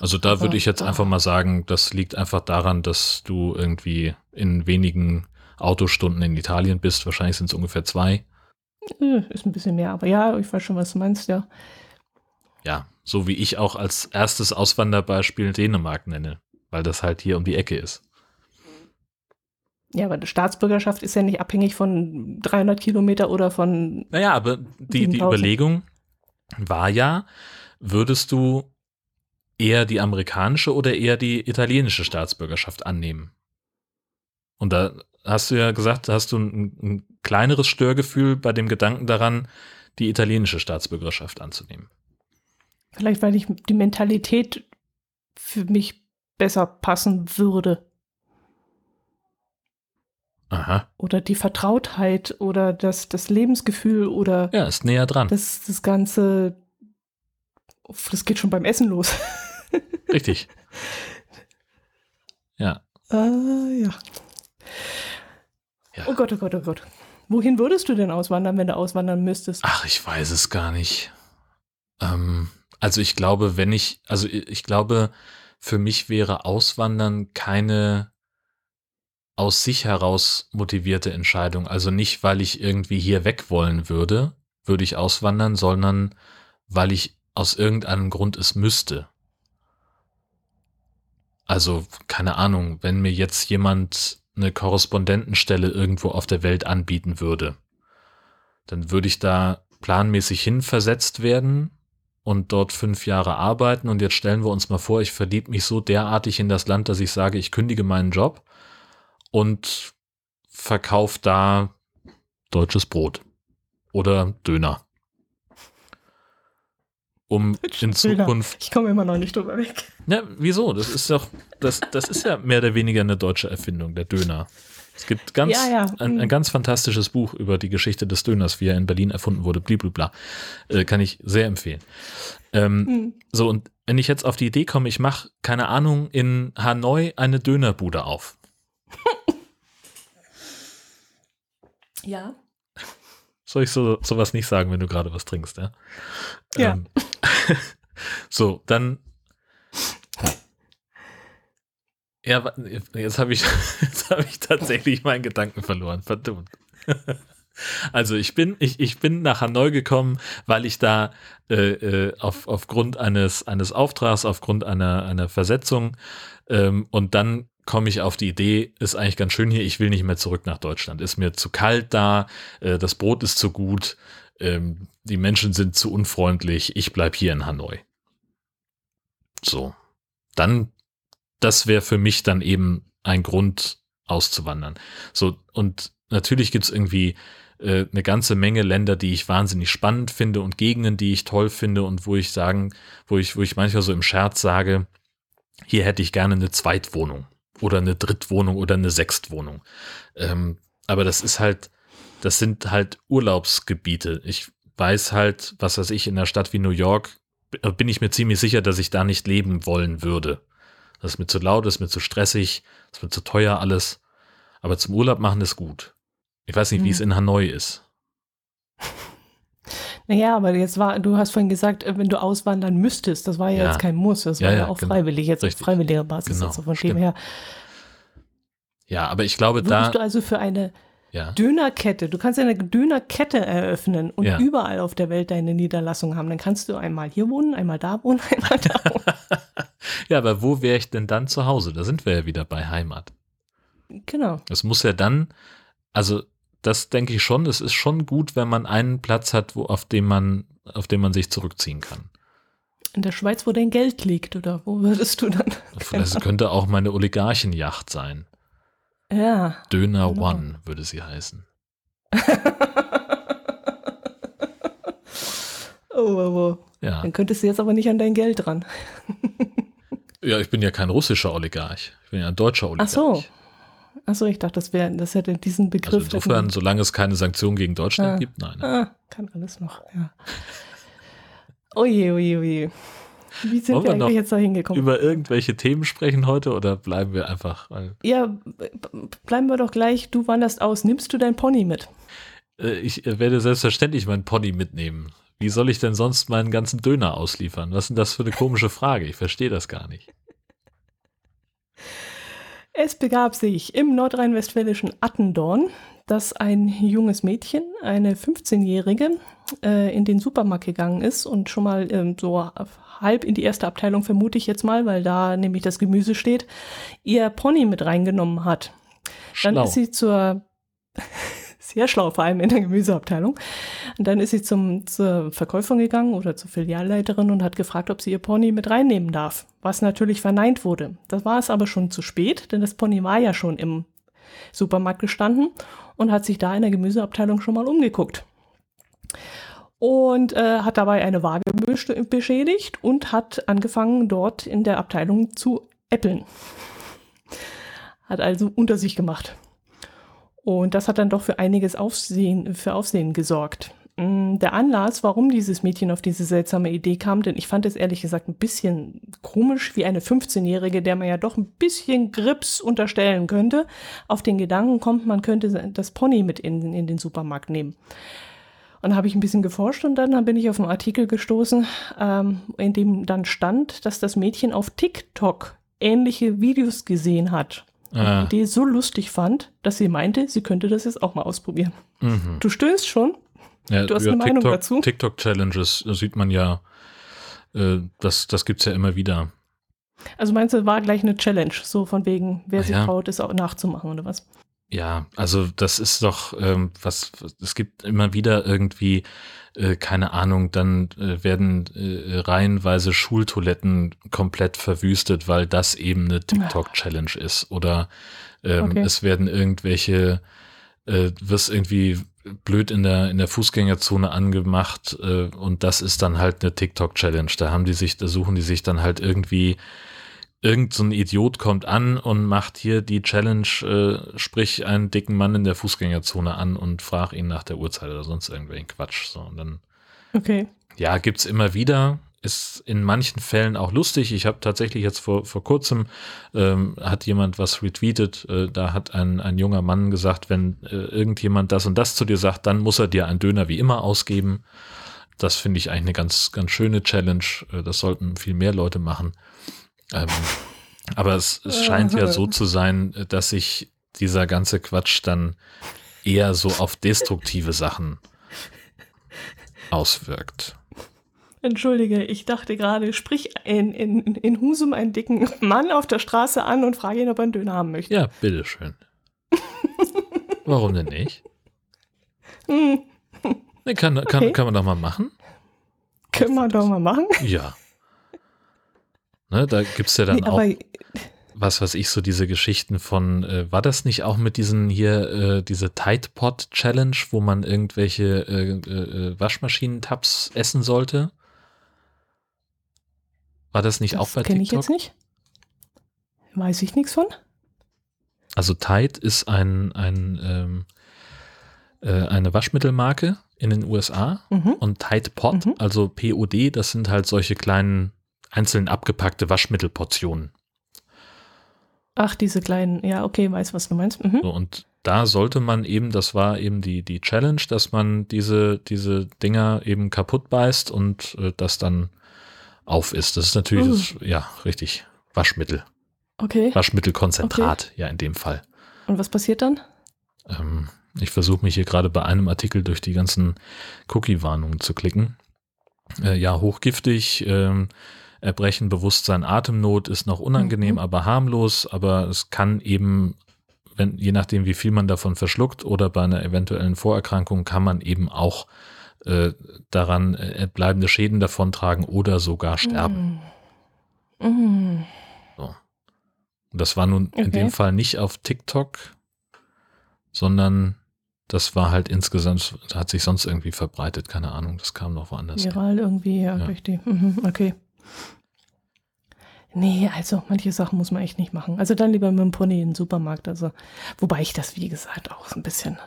Speaker 1: Also da würde ich jetzt einfach mal sagen, das liegt einfach daran, dass du irgendwie in wenigen Autostunden in Italien bist. Wahrscheinlich sind es ungefähr zwei.
Speaker 2: Äh, ist ein bisschen mehr, aber ja, ich weiß schon, was du meinst, ja
Speaker 1: ja, so wie ich auch als erstes Auswanderbeispiel Dänemark nenne, weil das halt hier um die Ecke ist.
Speaker 2: Ja, aber die Staatsbürgerschaft ist ja nicht abhängig von 300 Kilometer oder von.
Speaker 1: Naja, aber die, die Überlegung war ja, würdest du eher die amerikanische oder eher die italienische Staatsbürgerschaft annehmen? Und da hast du ja gesagt, hast du ein, ein kleineres Störgefühl bei dem Gedanken daran, die italienische Staatsbürgerschaft anzunehmen.
Speaker 2: Vielleicht, weil ich die Mentalität für mich besser passen würde.
Speaker 1: Aha.
Speaker 2: Oder die Vertrautheit oder das, das Lebensgefühl oder.
Speaker 1: Ja, ist näher dran.
Speaker 2: Das, das Ganze. Das geht schon beim Essen los. <laughs>
Speaker 1: Richtig. Ja.
Speaker 2: Äh, ja. ja. Oh Gott, oh Gott, oh Gott. Wohin würdest du denn auswandern, wenn du auswandern müsstest?
Speaker 1: Ach, ich weiß es gar nicht. Ähm, also ich glaube, wenn ich, also ich glaube, für mich wäre Auswandern keine aus sich heraus motivierte Entscheidung. Also nicht, weil ich irgendwie hier weg wollen würde, würde ich auswandern, sondern weil ich aus irgendeinem Grund es müsste. Also, keine Ahnung, wenn mir jetzt jemand eine Korrespondentenstelle irgendwo auf der Welt anbieten würde, dann würde ich da planmäßig hinversetzt werden und dort fünf Jahre arbeiten. Und jetzt stellen wir uns mal vor, ich verliebe mich so derartig in das Land, dass ich sage, ich kündige meinen Job und verkaufe da deutsches Brot oder Döner. Um <laughs> in Zukunft.
Speaker 2: Ich komme immer noch nicht drüber weg.
Speaker 1: Ja, wieso? Das ist doch, das, das ist ja mehr oder weniger eine deutsche Erfindung, der Döner. Es gibt ganz, ja, ja. Ein, ein, ganz fantastisches Buch über die Geschichte des Döners, wie er in Berlin erfunden wurde, blablabla. Äh, kann ich sehr empfehlen. Ähm, mhm. So, und wenn ich jetzt auf die Idee komme, ich mache, keine Ahnung, in Hanoi eine Dönerbude auf. <laughs>
Speaker 2: ja.
Speaker 1: Soll ich so sowas nicht sagen, wenn du gerade was trinkst, ja?
Speaker 2: Ja. Ähm, <laughs>
Speaker 1: so, dann Ja, jetzt habe ich, <laughs> hab ich tatsächlich meinen Gedanken verloren. Verdammt. <laughs> Also ich bin, ich, ich bin nach Hanoi gekommen, weil ich da äh, äh, auf, aufgrund eines, eines Auftrags, aufgrund einer, einer Versetzung ähm, und dann komme ich auf die Idee, ist eigentlich ganz schön hier, ich will nicht mehr zurück nach Deutschland. Ist mir zu kalt da, äh, das Brot ist zu gut, ähm, die Menschen sind zu unfreundlich, ich bleib hier in Hanoi. So. Dann das wäre für mich dann eben ein Grund auszuwandern. So, und natürlich gibt es irgendwie äh, eine ganze Menge Länder, die ich wahnsinnig spannend finde und Gegenden, die ich toll finde und wo ich sagen, wo ich, wo ich manchmal so im Scherz sage, hier hätte ich gerne eine Zweitwohnung oder eine Drittwohnung oder eine Sechstwohnung. Ähm, aber das ist halt, das sind halt Urlaubsgebiete. Ich weiß halt, was weiß ich, in einer Stadt wie New York bin ich mir ziemlich sicher, dass ich da nicht leben wollen würde. Das ist mir zu laut, das ist mir zu stressig, das ist mir zu teuer alles. Aber zum Urlaub machen ist gut. Ich weiß nicht, hm. wie es in Hanoi ist. <laughs>
Speaker 2: Naja, aber jetzt war, du hast vorhin gesagt, äh, wenn du auswandern müsstest, das war ja, ja. jetzt kein Muss, das ja, war ja, ja auch genau. freiwillig, jetzt Richtig. auf freiwilliger Basis. Genau. Also von dem her.
Speaker 1: Ja, aber ich glaube,
Speaker 2: Würdest da. du also für eine ja. Dönerkette. Du kannst eine Dönerkette eröffnen und ja. überall auf der Welt deine Niederlassung haben. Dann kannst du einmal hier wohnen, einmal da wohnen, <laughs> einmal da wohnen. <laughs>
Speaker 1: ja, aber wo wäre ich denn dann zu Hause? Da sind wir ja wieder bei Heimat.
Speaker 2: Genau.
Speaker 1: Es muss ja dann, also das denke ich schon, es ist schon gut, wenn man einen Platz hat, wo, auf dem man, auf dem man sich zurückziehen kann.
Speaker 2: In der Schweiz, wo dein Geld liegt, oder wo würdest du dann?
Speaker 1: Das <laughs> könnte auch meine Oligarchenjacht sein.
Speaker 2: Ja.
Speaker 1: Döner genau. One würde sie heißen. <laughs>
Speaker 2: oh, oh, oh. Ja. Dann könntest du jetzt aber nicht an dein Geld ran. <laughs>
Speaker 1: ja, ich bin ja kein russischer Oligarch. Ich bin ja ein deutscher Oligarch.
Speaker 2: Ach so. Achso, ich dachte, das wäre, das hätte diesen Begriff. Also
Speaker 1: insofern, solange es keine Sanktionen gegen Deutschland ah, gibt, nein. Ne?
Speaker 2: Ah, kann alles noch, ja. Oje, oje, oje. Wie sind Wollen wir, wir eigentlich jetzt da hingekommen?
Speaker 1: Über irgendwelche Themen sprechen heute oder bleiben wir einfach?
Speaker 2: Ja, bleiben wir doch gleich. Du wanderst aus. Nimmst du dein Pony mit?
Speaker 1: Äh, ich werde selbstverständlich meinen Pony mitnehmen. Wie soll ich denn sonst meinen ganzen Döner ausliefern? Was ist denn das für eine komische Frage? Ich verstehe das gar nicht.
Speaker 2: Es begab sich im nordrhein-westfälischen Attendorn, dass ein junges Mädchen, eine 15-Jährige, äh, in den Supermarkt gegangen ist und schon mal ähm, so halb in die erste Abteilung, vermute ich jetzt mal, weil da nämlich das Gemüse steht, ihr Pony mit reingenommen hat. Schlau. Dann ist sie zur <laughs> sehr schlau, vor allem in der Gemüseabteilung. Und dann ist sie zum, zur Verkäuferin gegangen oder zur Filialleiterin und hat gefragt, ob sie ihr Pony mit reinnehmen darf, was natürlich verneint wurde. Das war es aber schon zu spät, denn das Pony war ja schon im Supermarkt gestanden und hat sich da in der Gemüseabteilung schon mal umgeguckt. Und äh, hat dabei eine Waage beschädigt und hat angefangen, dort in der Abteilung zu äppeln. Hat also unter sich gemacht. Und das hat dann doch für einiges Aufsehen, für Aufsehen gesorgt. Mm, der Anlass, warum dieses Mädchen auf diese seltsame Idee kam, denn ich fand es ehrlich gesagt ein bisschen komisch, wie eine 15-Jährige, der man ja doch ein bisschen Grips unterstellen könnte, auf den Gedanken kommt, man könnte das Pony mit in, in den Supermarkt nehmen. Und habe ich ein bisschen geforscht und dann bin ich auf einen Artikel gestoßen, ähm, in dem dann stand, dass das Mädchen auf TikTok ähnliche Videos gesehen hat ah. die so lustig fand, dass sie meinte, sie könnte das jetzt auch mal ausprobieren. Mhm. Du stöhnst schon?
Speaker 1: Ja, du hast eine Meinung TikTok, dazu? TikTok-Challenges sieht man ja, äh, das, das gibt es ja immer wieder.
Speaker 2: Also meinst du, war gleich eine Challenge, so von wegen, wer sich ja. traut, es auch nachzumachen oder was?
Speaker 1: Ja, also das ist doch ähm, was, es gibt immer wieder irgendwie äh, keine Ahnung, dann äh, werden äh, reihenweise Schultoiletten komplett verwüstet, weil das eben eine TikTok-Challenge ist. Oder ähm, okay. es werden irgendwelche, äh, wirst irgendwie blöd in der, in der Fußgängerzone angemacht äh, und das ist dann halt eine TikTok-Challenge. Da haben die sich, da suchen die sich dann halt irgendwie irgend so ein Idiot kommt an und macht hier die Challenge, äh, sprich einen dicken Mann in der Fußgängerzone an und frag ihn nach der Uhrzeit oder sonst irgendwelchen Quatsch. So, und dann,
Speaker 2: okay.
Speaker 1: Ja, gibt's immer wieder. Ist in manchen Fällen auch lustig. Ich habe tatsächlich jetzt vor, vor kurzem, ähm, hat jemand was retweetet, äh, da hat ein, ein junger Mann gesagt, wenn äh, irgendjemand das und das zu dir sagt, dann muss er dir einen Döner wie immer ausgeben. Das finde ich eigentlich eine ganz, ganz schöne Challenge. Äh, das sollten viel mehr Leute machen. Ähm, aber es, es scheint ja so zu sein, dass sich dieser ganze Quatsch dann eher so auf destruktive Sachen auswirkt.
Speaker 2: Entschuldige, ich dachte gerade, sprich in, in, in Husum einen dicken Mann auf der Straße an und frage ihn, ob er einen Döner haben möchte.
Speaker 1: Ja, bitteschön. <laughs> Warum denn nicht? Hm. Kann, kann, okay. kann man doch mal machen.
Speaker 2: Können wir doch mal machen?
Speaker 1: Ja. Ne, da gibt es ja dann nee, auch, was weiß ich, so diese Geschichten von, äh, war das nicht auch mit diesen hier, äh, diese Tide Pod Challenge, wo man irgendwelche äh, äh, Waschmaschinentabs essen sollte? War das nicht das auch bei TikTok? Kenne ich jetzt nicht.
Speaker 2: Weiß ich nichts von.
Speaker 1: Also Tide ist ein, ein ähm, äh, eine Waschmittelmarke in den USA mhm. und Tide Pod, mhm. also POD, das sind halt solche kleinen einzeln abgepackte Waschmittelportionen.
Speaker 2: Ach, diese kleinen, ja, okay, weiß, was du meinst. Mhm.
Speaker 1: So, und da sollte man eben, das war eben die, die Challenge, dass man diese, diese Dinger eben kaputt beißt und äh, das dann auf ist. Das ist natürlich, uh. das, ja, richtig, Waschmittel.
Speaker 2: Okay.
Speaker 1: Waschmittelkonzentrat, okay. ja, in dem Fall.
Speaker 2: Und was passiert dann?
Speaker 1: Ähm, ich versuche mich hier gerade bei einem Artikel durch die ganzen Cookie-Warnungen zu klicken. Äh, ja, hochgiftig, ähm, Erbrechen, Bewusstsein, Atemnot ist noch unangenehm, mhm. aber harmlos, aber es kann eben, wenn, je nachdem, wie viel man davon verschluckt oder bei einer eventuellen Vorerkrankung, kann man eben auch äh, daran äh, bleibende Schäden davontragen oder sogar sterben. Mhm. Mhm. So. Das war nun okay. in dem Fall nicht auf TikTok, sondern das war halt insgesamt, hat sich sonst irgendwie verbreitet, keine Ahnung, das kam noch woanders.
Speaker 2: Viral irgendwie, ja, ja. richtig. Mhm, okay. Nee, also manche Sachen muss man echt nicht machen. Also dann lieber mit dem Pony in den Supermarkt. Also, wobei ich das, wie gesagt, auch so ein bisschen,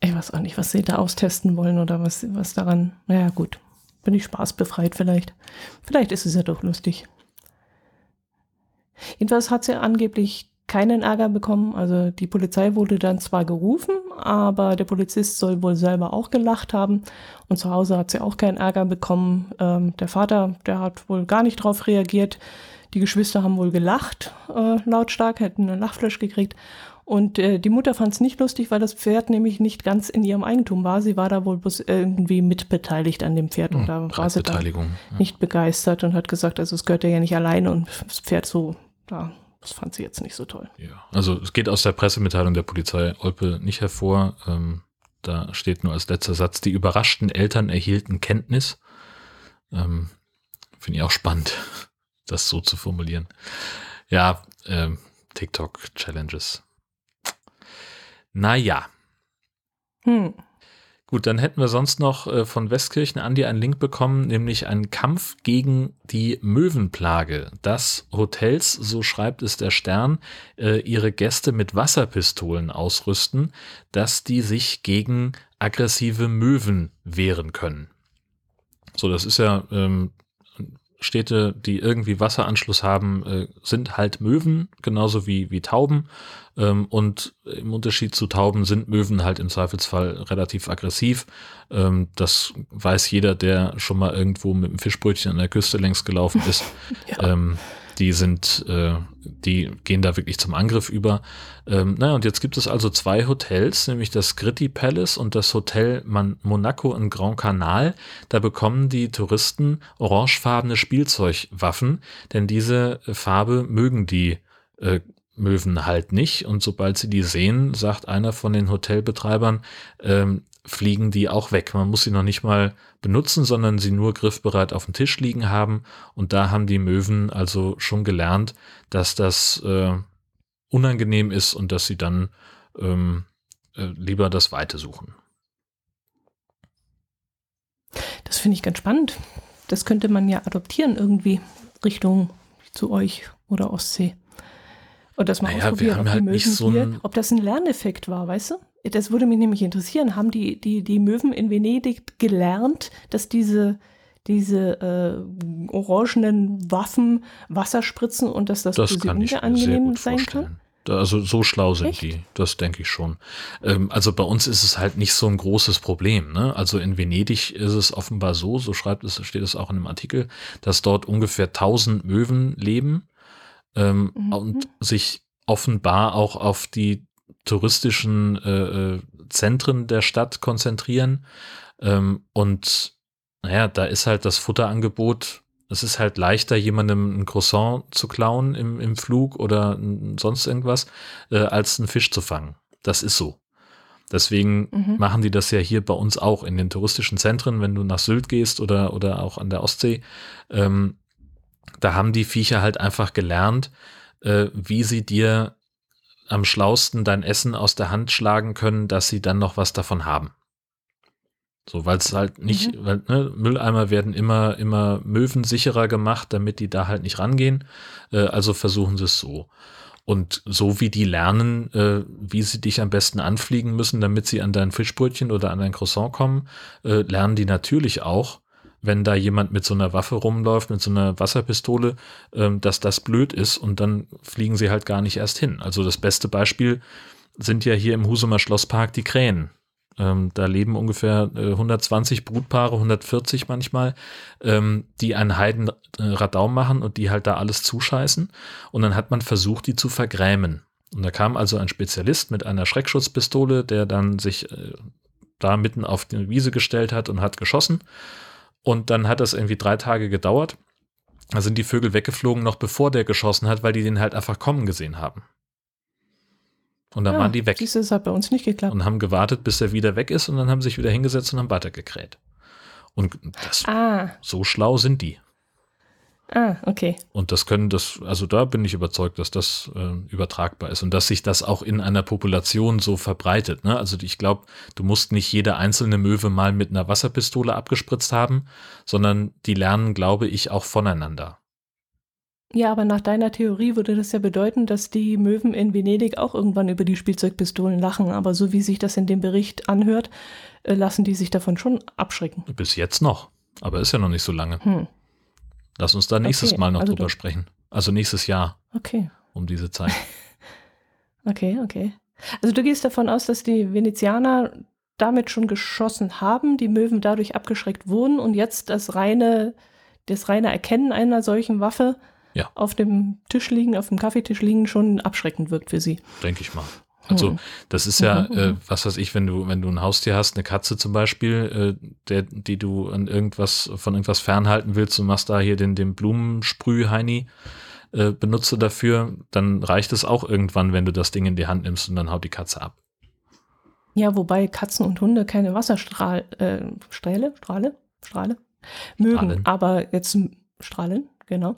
Speaker 2: ich weiß auch nicht, was sie da austesten wollen oder was, was daran, naja, gut. Bin ich spaßbefreit vielleicht. Vielleicht ist es ja doch lustig. Jedenfalls hat sie angeblich keinen Ärger bekommen. Also die Polizei wurde dann zwar gerufen, aber der Polizist soll wohl selber auch gelacht haben. Und zu Hause hat sie auch keinen Ärger bekommen. Ähm, der Vater, der hat wohl gar nicht drauf reagiert. Die Geschwister haben wohl gelacht, äh, lautstark, hätten einen Lachflash gekriegt. Und äh, die Mutter fand es nicht lustig, weil das Pferd nämlich nicht ganz in ihrem Eigentum war. Sie war da wohl bloß irgendwie mitbeteiligt an dem Pferd. Und hm, da war sie da ja. nicht begeistert und hat gesagt, also es gehört ja nicht alleine und das Pferd so da das fand sie jetzt nicht so toll.
Speaker 1: Ja, also es geht aus der Pressemitteilung der Polizei Olpe nicht hervor. Ähm, da steht nur als letzter Satz, die überraschten Eltern erhielten Kenntnis. Ähm, Finde ich auch spannend, <laughs> das so zu formulieren. Ja, ähm, TikTok-Challenges. Naja. Hm. Gut, dann hätten wir sonst noch äh, von Westkirchen Andi einen Link bekommen, nämlich einen Kampf gegen die Möwenplage. Dass Hotels, so schreibt es der Stern, äh, ihre Gäste mit Wasserpistolen ausrüsten, dass die sich gegen aggressive Möwen wehren können. So, das ist ja ähm, Städte, die irgendwie Wasseranschluss haben, äh, sind halt Möwen, genauso wie, wie Tauben. Ähm, und im Unterschied zu Tauben sind Möwen halt im Zweifelsfall relativ aggressiv. Ähm, das weiß jeder, der schon mal irgendwo mit einem Fischbrötchen an der Küste längs gelaufen ist. <laughs> ja. ähm, die sind, äh, die gehen da wirklich zum Angriff über. Ähm, naja, und jetzt gibt es also zwei Hotels, nämlich das Gritti Palace und das Hotel Man Monaco in Grand Canal. Da bekommen die Touristen orangefarbene Spielzeugwaffen, denn diese Farbe mögen die äh, Möwen halt nicht. Und sobald sie die sehen, sagt einer von den Hotelbetreibern, ähm, fliegen die auch weg. Man muss sie noch nicht mal benutzen, sondern sie nur griffbereit auf dem Tisch liegen haben. Und da haben die Möwen also schon gelernt, dass das äh, unangenehm ist und dass sie dann ähm, äh, lieber das Weite suchen.
Speaker 2: Das finde ich ganz spannend. Das könnte man ja adoptieren irgendwie Richtung zu euch oder Ostsee. Und das mal naja, ausprobieren, ob, halt so hier, ob das ein Lerneffekt war, weißt du? Das würde mich nämlich interessieren. Haben die, die, die Möwen in Venedig gelernt, dass diese, diese äh, orangenen Waffen Wasser spritzen und dass das,
Speaker 1: das für sie angenehm sein vorstellen. kann? Also so schlau sind Echt? die, das denke ich schon. Ähm, also bei uns ist es halt nicht so ein großes Problem. Ne? Also in Venedig ist es offenbar so, so schreibt es, steht es auch in einem Artikel, dass dort ungefähr 1000 Möwen leben ähm, mhm. und sich offenbar auch auf die touristischen äh, äh, Zentren der Stadt konzentrieren. Ähm, und naja, da ist halt das Futterangebot, es ist halt leichter, jemandem ein Croissant zu klauen im, im Flug oder sonst irgendwas, äh, als einen Fisch zu fangen. Das ist so. Deswegen mhm. machen die das ja hier bei uns auch in den touristischen Zentren, wenn du nach Sylt gehst oder, oder auch an der Ostsee. Ähm, da haben die Viecher halt einfach gelernt, äh, wie sie dir am schlausten dein Essen aus der Hand schlagen können, dass sie dann noch was davon haben. So, weil es halt nicht, mhm. weil, ne, Mülleimer werden immer, immer möwensicherer gemacht, damit die da halt nicht rangehen. Äh, also versuchen sie es so. Und so wie die lernen, äh, wie sie dich am besten anfliegen müssen, damit sie an dein Fischbrötchen oder an dein Croissant kommen, äh, lernen die natürlich auch, wenn da jemand mit so einer Waffe rumläuft, mit so einer Wasserpistole, ähm, dass das blöd ist und dann fliegen sie halt gar nicht erst hin. Also das beste Beispiel sind ja hier im Husumer Schlosspark die Krähen. Ähm, da leben ungefähr äh, 120 Brutpaare, 140 manchmal, ähm, die einen Heidenradau machen und die halt da alles zuscheißen. Und dann hat man versucht, die zu vergrämen. Und da kam also ein Spezialist mit einer Schreckschutzpistole, der dann sich äh, da mitten auf die Wiese gestellt hat und hat geschossen. Und dann hat das irgendwie drei Tage gedauert. Da sind die Vögel weggeflogen, noch bevor der geschossen hat, weil die den halt einfach kommen gesehen haben. Und dann ja, waren die weg.
Speaker 2: Das hat bei uns nicht geklappt.
Speaker 1: Und haben gewartet, bis er wieder weg ist und dann haben sie sich wieder hingesetzt und haben weitergekräht. Und das, ah. so schlau sind die.
Speaker 2: Ah, okay.
Speaker 1: Und das können das, also da bin ich überzeugt, dass das äh, übertragbar ist und dass sich das auch in einer Population so verbreitet. Ne? Also ich glaube, du musst nicht jede einzelne Möwe mal mit einer Wasserpistole abgespritzt haben, sondern die lernen, glaube ich, auch voneinander.
Speaker 2: Ja, aber nach deiner Theorie würde das ja bedeuten, dass die Möwen in Venedig auch irgendwann über die Spielzeugpistolen lachen. Aber so wie sich das in dem Bericht anhört, äh, lassen die sich davon schon abschrecken.
Speaker 1: Bis jetzt noch. Aber ist ja noch nicht so lange. Hm. Lass uns da nächstes okay, Mal noch also drüber sprechen. Also nächstes Jahr.
Speaker 2: Okay.
Speaker 1: Um diese <laughs> Zeit.
Speaker 2: okay, okay. Also du gehst davon aus, dass die Venezianer damit schon geschossen haben, die Möwen dadurch abgeschreckt wurden und jetzt das reine, das reine Erkennen einer solchen Waffe ja. auf dem Tisch liegen, auf dem Kaffeetisch liegen, schon abschreckend wirkt für sie.
Speaker 1: Denke ich mal. Also hm. das ist ja, mhm, äh, mhm. was weiß ich, wenn du, wenn du ein Haustier hast, eine Katze zum Beispiel, äh, der, die du an irgendwas, von irgendwas fernhalten willst und machst da hier den, den Blumensprüh-Heini, äh, benutze dafür, dann reicht es auch irgendwann, wenn du das Ding in die Hand nimmst und dann haut die Katze ab.
Speaker 2: Ja, wobei Katzen und Hunde keine Wasserstrahl, äh, Strahle, Strahle mögen, Strahlen. aber jetzt Strahlen, genau,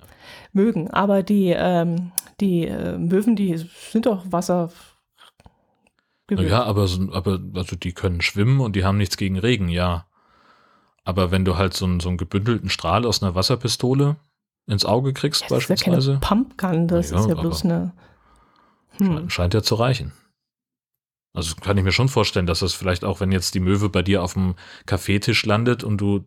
Speaker 2: mögen, aber die, ähm, die äh, Möwen, die sind doch Wasser
Speaker 1: Ja, aber, aber also die können schwimmen und die haben nichts gegen Regen, ja. Aber wenn du halt so einen, so einen gebündelten Strahl aus einer Wasserpistole ins Auge kriegst, ja, das beispielsweise.
Speaker 2: Ist ja keine Pumpgun, das ja, ist ja bloß eine.
Speaker 1: Hm. Scheint ja zu reichen. Also kann ich mir schon vorstellen, dass das vielleicht auch, wenn jetzt die Möwe bei dir auf dem Kaffeetisch landet und du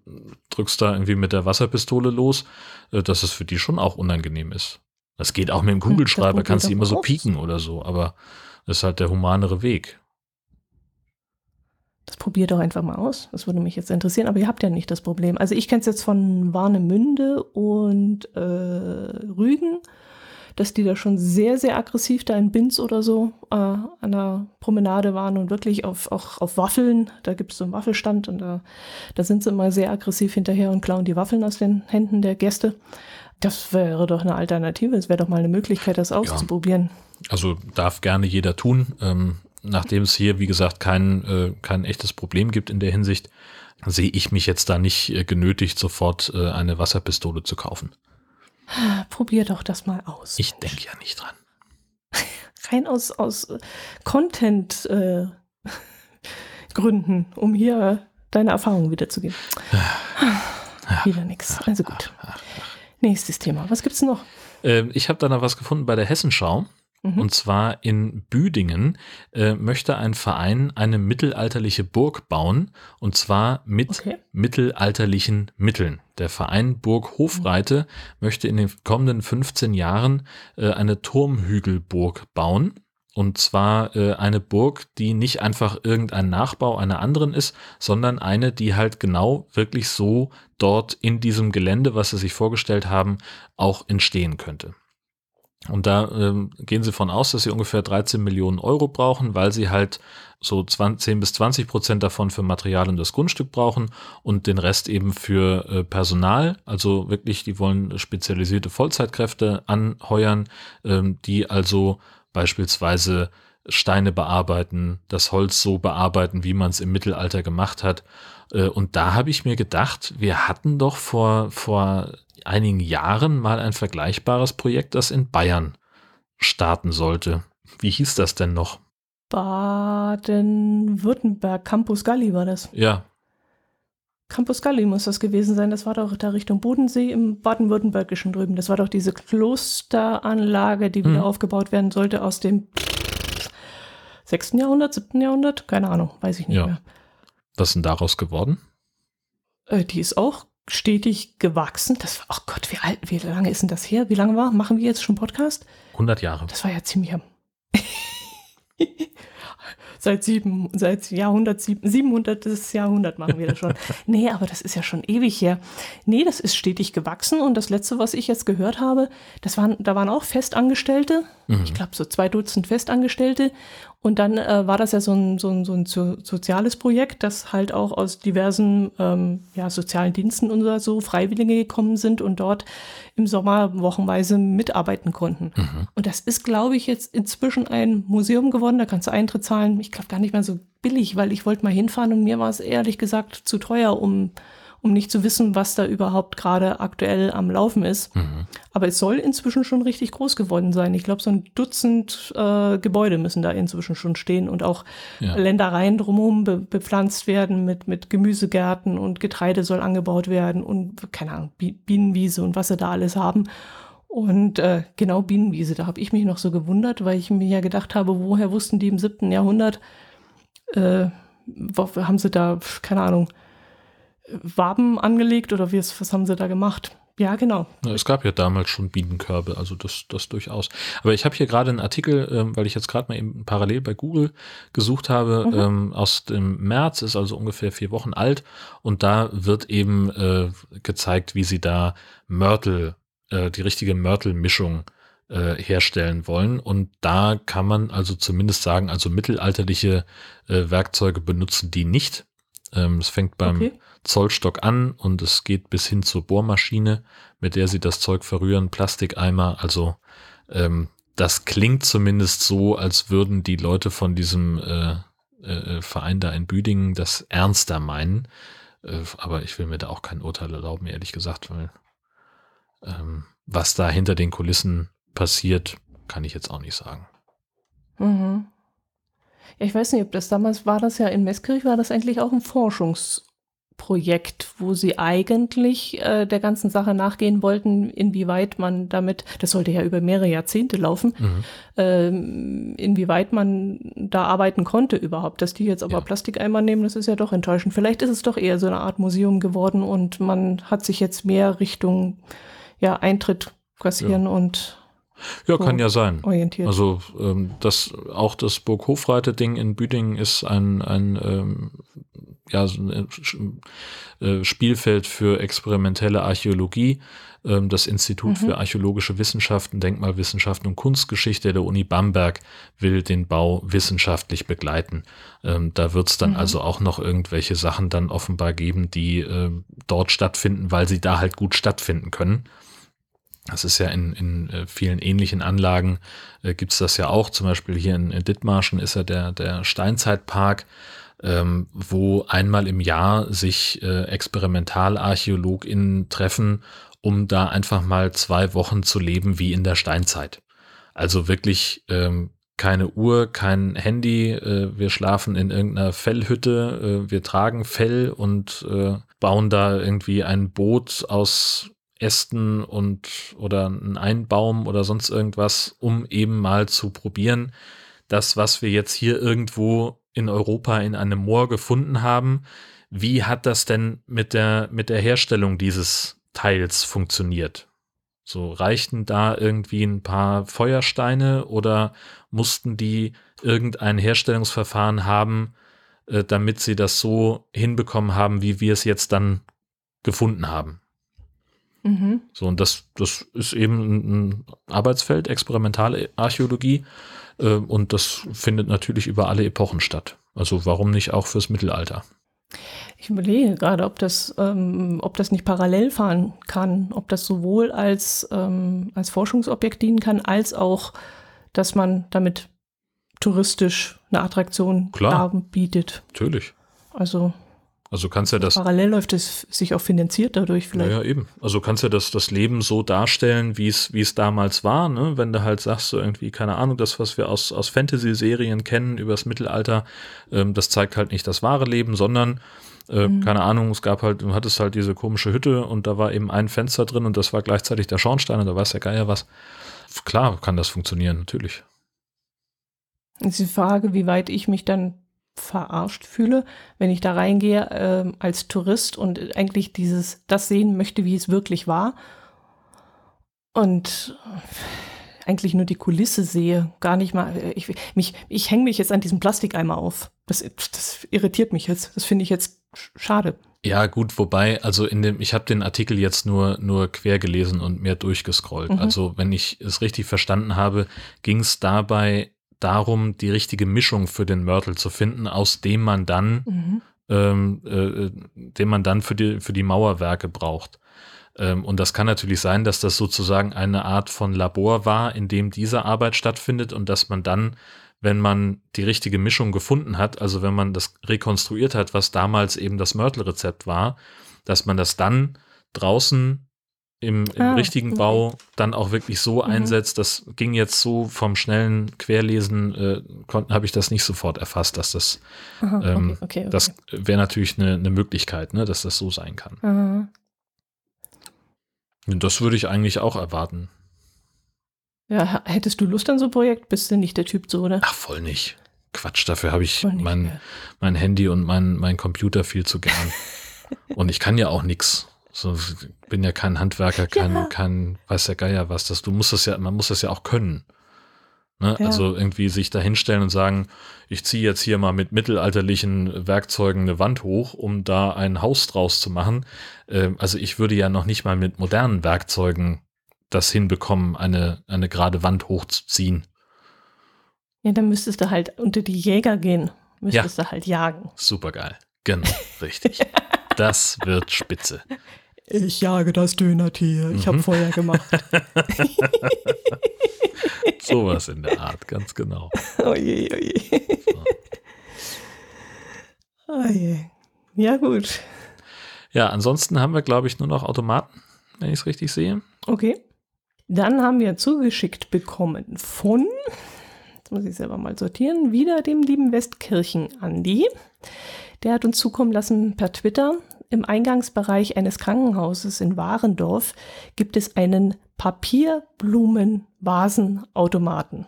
Speaker 1: drückst da irgendwie mit der Wasserpistole los, äh, dass es für die schon auch unangenehm ist. Das geht auch mit dem hm, Kugelschreiber, kannst du immer so pieken oder so, aber das ist halt der humanere Weg.
Speaker 2: Das probiert doch einfach mal aus. Das würde mich jetzt interessieren, aber ihr habt ja nicht das Problem. Also ich kenne es jetzt von Warnemünde und äh, Rügen dass die da schon sehr, sehr aggressiv da in Binz oder so äh, an der Promenade waren und wirklich auf, auch auf Waffeln. Da gibt es so einen Waffelstand und da, da sind sie immer sehr aggressiv hinterher und klauen die Waffeln aus den Händen der Gäste. Das wäre doch eine Alternative. Es wäre doch mal eine Möglichkeit, das auszuprobieren.
Speaker 1: Ja. Also darf gerne jeder tun. Ähm, nachdem es hier, wie gesagt, kein, äh, kein echtes Problem gibt in der Hinsicht, sehe ich mich jetzt da nicht äh, genötigt, sofort äh, eine Wasserpistole zu kaufen.
Speaker 2: Probier doch das mal aus.
Speaker 1: Ich denke ja nicht dran. <laughs>
Speaker 2: Rein aus, aus Content äh, <laughs> Gründen, um hier deine Erfahrungen wiederzugeben. <sighs> Wieder nichts. Also gut. <laughs> Nächstes Thema. Was gibt's noch?
Speaker 1: Äh, ich habe da noch was gefunden bei der Hessenschau. Mhm. Und zwar in Büdingen äh, möchte ein Verein eine mittelalterliche Burg bauen und zwar mit okay. mittelalterlichen Mitteln. Der Verein Burg Hofreite mhm. möchte in den kommenden 15 Jahren äh, eine Turmhügelburg bauen. Und zwar äh, eine Burg, die nicht einfach irgendein Nachbau einer anderen ist, sondern eine, die halt genau wirklich so dort in diesem Gelände, was sie sich vorgestellt haben, auch entstehen könnte. Und da ähm, gehen sie von aus, dass sie ungefähr 13 Millionen Euro brauchen, weil sie halt so 20, 10 bis 20 Prozent davon für Material und das Grundstück brauchen und den Rest eben für äh, Personal. Also wirklich, die wollen spezialisierte Vollzeitkräfte anheuern, ähm, die also beispielsweise Steine bearbeiten, das Holz so bearbeiten, wie man es im Mittelalter gemacht hat. Äh, und da habe ich mir gedacht, wir hatten doch vor, vor einigen Jahren mal ein vergleichbares Projekt, das in Bayern starten sollte. Wie hieß das denn noch?
Speaker 2: Baden-Württemberg, Campus Galli war das.
Speaker 1: Ja.
Speaker 2: Campus Galli muss das gewesen sein. Das war doch da Richtung Bodensee im Baden-Württembergischen drüben. Das war doch diese Klosteranlage, die wieder hm. aufgebaut werden sollte aus dem 6. Jahrhundert, 7. Jahrhundert? Keine Ahnung, weiß ich nicht ja. mehr.
Speaker 1: Was ist denn daraus geworden?
Speaker 2: Äh, die ist auch stetig gewachsen. Das war, oh Gott, wie alt, wie lange ist denn das her? Wie lange war? Machen wir jetzt schon Podcast?
Speaker 1: 100 Jahre.
Speaker 2: Das war ja ziemlich am. <laughs> seit sieben, seit Jahrhundert, 700. Jahrhundert machen wir das schon. <laughs> nee, aber das ist ja schon ewig her. Nee, das ist stetig gewachsen und das letzte, was ich jetzt gehört habe, das waren, da waren auch Festangestellte. Mhm. Ich glaube, so zwei Dutzend Festangestellte und dann äh, war das ja so ein, so, ein, so ein soziales Projekt, das halt auch aus diversen ähm, ja, sozialen Diensten und so Freiwillige gekommen sind und dort im Sommer wochenweise mitarbeiten konnten. Mhm. Und das ist, glaube ich, jetzt inzwischen ein Museum geworden. Da kannst du Eintritt zahlen. Ich glaube gar nicht mehr so billig, weil ich wollte mal hinfahren und mir war es ehrlich gesagt zu teuer, um um nicht zu wissen, was da überhaupt gerade aktuell am Laufen ist. Mhm. Aber es soll inzwischen schon richtig groß geworden sein. Ich glaube, so ein Dutzend äh, Gebäude müssen da inzwischen schon stehen und auch ja. Ländereien drumherum be bepflanzt werden mit, mit Gemüsegärten und Getreide soll angebaut werden und keine Ahnung, Bienenwiese und was sie da alles haben. Und äh, genau Bienenwiese, da habe ich mich noch so gewundert, weil ich mir ja gedacht habe, woher wussten die im siebten Jahrhundert, äh, haben sie da, keine Ahnung, Waben angelegt oder wie was haben sie da gemacht? Ja, genau.
Speaker 1: Es gab ja damals schon Bienenkörbe, also das, das durchaus. Aber ich habe hier gerade einen Artikel, ähm, weil ich jetzt gerade mal eben parallel bei Google gesucht habe, mhm. ähm, aus dem März, ist also ungefähr vier Wochen alt und da wird eben äh, gezeigt, wie sie da Mörtel, äh, die richtige Mörtelmischung äh, herstellen wollen. Und da kann man also zumindest sagen, also mittelalterliche äh, Werkzeuge benutzen die nicht. Ähm, es fängt beim okay. Zollstock an und es geht bis hin zur Bohrmaschine, mit der sie das Zeug verrühren, Plastikeimer. Also ähm, das klingt zumindest so, als würden die Leute von diesem äh, äh, Verein da in Büdingen das ernster meinen. Äh, aber ich will mir da auch kein Urteil erlauben, ehrlich gesagt, weil ähm, was da hinter den Kulissen passiert, kann ich jetzt auch nicht sagen.
Speaker 2: Mhm. Ja, ich weiß nicht, ob das damals war das ja in Meskirch, war das eigentlich auch ein Forschungsprojekt, wo sie eigentlich äh, der ganzen Sache nachgehen wollten, inwieweit man damit, das sollte ja über mehrere Jahrzehnte laufen, mhm. ähm, inwieweit man da arbeiten konnte überhaupt. Dass die jetzt aber ja. Plastikeimer nehmen, das ist ja doch enttäuschend. Vielleicht ist es doch eher so eine Art Museum geworden und man hat sich jetzt mehr Richtung ja, Eintritt kassieren ja. und
Speaker 1: ja, kann ja sein. Orientiert. Also ähm, das auch das Burg Hofreite-Ding in Büdingen ist ein, ein ähm, ja, so ein äh, Spielfeld für experimentelle Archäologie. Ähm, das Institut mhm. für Archäologische Wissenschaften, Denkmalwissenschaften und Kunstgeschichte der Uni Bamberg will den Bau wissenschaftlich begleiten. Ähm, da wird es dann mhm. also auch noch irgendwelche Sachen dann offenbar geben, die äh, dort stattfinden, weil sie da halt gut stattfinden können. Das ist ja in, in äh, vielen ähnlichen Anlagen äh, gibt es das ja auch. Zum Beispiel hier in, in Dithmarschen ist ja der, der Steinzeitpark, ähm, wo einmal im Jahr sich äh, ExperimentalarchäologInnen treffen, um da einfach mal zwei Wochen zu leben wie in der Steinzeit. Also wirklich ähm, keine Uhr, kein Handy, äh, wir schlafen in irgendeiner Fellhütte, äh, wir tragen Fell und äh, bauen da irgendwie ein Boot aus Ästen und oder ein Einbaum oder sonst irgendwas, um eben mal zu probieren, das, was wir jetzt hier irgendwo in Europa in einem Moor gefunden haben, wie hat das denn mit der, mit der Herstellung dieses Teils funktioniert? So reichten da irgendwie ein paar Feuersteine oder mussten die irgendein Herstellungsverfahren haben, äh, damit sie das so hinbekommen haben, wie wir es jetzt dann gefunden haben? Mhm. So, und das, das ist eben ein Arbeitsfeld, experimentale Archäologie. Äh, und das findet natürlich über alle Epochen statt. Also warum nicht auch fürs Mittelalter?
Speaker 2: Ich überlege gerade, ob das, ähm, ob das nicht parallel fahren kann, ob das sowohl als, ähm, als Forschungsobjekt dienen kann, als auch, dass man damit touristisch eine Attraktion
Speaker 1: Klar.
Speaker 2: bietet.
Speaker 1: Natürlich.
Speaker 2: Also
Speaker 1: also kannst ja das.
Speaker 2: Parallel läuft es sich auch finanziert dadurch vielleicht.
Speaker 1: Ja, eben. Also kannst ja das, das Leben so darstellen, wie es, wie es damals war, ne? Wenn du halt sagst, so irgendwie, keine Ahnung, das, was wir aus, aus Fantasy-Serien kennen übers Mittelalter, ähm, das zeigt halt nicht das wahre Leben, sondern äh, mhm. keine Ahnung, es gab halt, du hattest halt diese komische Hütte und da war eben ein Fenster drin und das war gleichzeitig der Schornstein und da weiß der Geier was. Klar kann das funktionieren, natürlich.
Speaker 2: ist die Frage, wie weit ich mich dann verarscht fühle, wenn ich da reingehe äh, als Tourist und eigentlich dieses das sehen möchte, wie es wirklich war und eigentlich nur die Kulisse sehe, gar nicht mal äh, ich mich ich hänge mich jetzt an diesem Plastikeimer auf. Das, das irritiert mich jetzt. Das finde ich jetzt schade.
Speaker 1: Ja, gut, wobei, also in dem, ich habe den Artikel jetzt nur, nur quer gelesen und mehr durchgescrollt. Mhm. Also, wenn ich es richtig verstanden habe, ging es dabei darum, die richtige Mischung für den Mörtel zu finden, aus dem man dann, mhm. ähm, äh, den man dann für die, für die Mauerwerke braucht. Ähm, und das kann natürlich sein, dass das sozusagen eine Art von Labor war, in dem diese Arbeit stattfindet und dass man dann, wenn man die richtige Mischung gefunden hat, also wenn man das rekonstruiert hat, was damals eben das Mörtelrezept war, dass man das dann draußen im, im ah, richtigen okay. Bau dann auch wirklich so mhm. einsetzt. Das ging jetzt so vom schnellen Querlesen, äh, habe ich das nicht sofort erfasst, dass das, Aha, ähm, okay, okay, das wäre natürlich eine, eine Möglichkeit, ne, dass das so sein kann. Aha. Das würde ich eigentlich auch erwarten.
Speaker 2: Ja, hättest du Lust an so ein Projekt? Bist du nicht der Typ so, oder?
Speaker 1: Ach, voll nicht. Quatsch, dafür habe ich nicht, mein, ja. mein Handy und mein, mein Computer viel zu gern. <laughs> und ich kann ja auch nichts. So, bin ja kein Handwerker, kein, ja. kein, weiß der Geier was. Das, du musst das ja, man muss das ja auch können. Ne? Ja. Also irgendwie sich da hinstellen und sagen, ich ziehe jetzt hier mal mit mittelalterlichen Werkzeugen eine Wand hoch, um da ein Haus draus zu machen. Ähm, also ich würde ja noch nicht mal mit modernen Werkzeugen das hinbekommen, eine, eine gerade Wand hochzuziehen.
Speaker 2: Ja, dann müsstest du halt unter die Jäger gehen. Müsstest ja. du halt jagen.
Speaker 1: Super geil. Genau, richtig. <laughs> Das wird spitze.
Speaker 2: Ich jage das Dönertier. Ich mhm. habe Feuer gemacht. <laughs>
Speaker 1: Sowas in der Art, ganz genau. <laughs>
Speaker 2: Oje, oje. So. Oje. Ja, gut.
Speaker 1: Ja, ansonsten haben wir, glaube ich, nur noch Automaten, wenn ich es richtig sehe.
Speaker 2: Okay. Dann haben wir zugeschickt bekommen von jetzt muss ich selber mal sortieren, wieder dem lieben Westkirchen-Andi. Der hat uns zukommen lassen per Twitter. Im Eingangsbereich eines Krankenhauses in Warendorf gibt es einen Papierblumenvasenautomaten.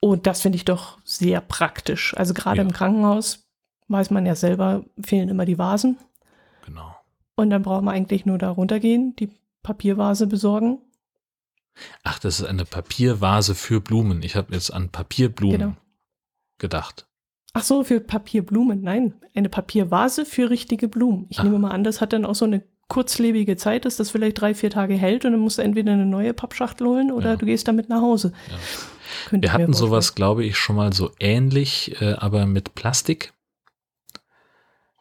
Speaker 2: Und das finde ich doch sehr praktisch. Also gerade ja. im Krankenhaus weiß man ja selber, fehlen immer die Vasen.
Speaker 1: Genau.
Speaker 2: Und dann braucht man eigentlich nur da runtergehen, die Papiervase besorgen
Speaker 1: Ach, das ist eine Papiervase für Blumen. Ich habe jetzt an Papierblumen genau. gedacht.
Speaker 2: Ach so, für Papierblumen. Nein, eine Papiervase für richtige Blumen. Ich Ach. nehme mal an, das hat dann auch so eine kurzlebige Zeit, dass das vielleicht drei, vier Tage hält und dann musst du entweder eine neue Pappschachtel holen oder ja. du gehst damit nach Hause.
Speaker 1: Ja. Wir hatten sowas, glaube ich, schon mal so ähnlich, äh, aber mit Plastik,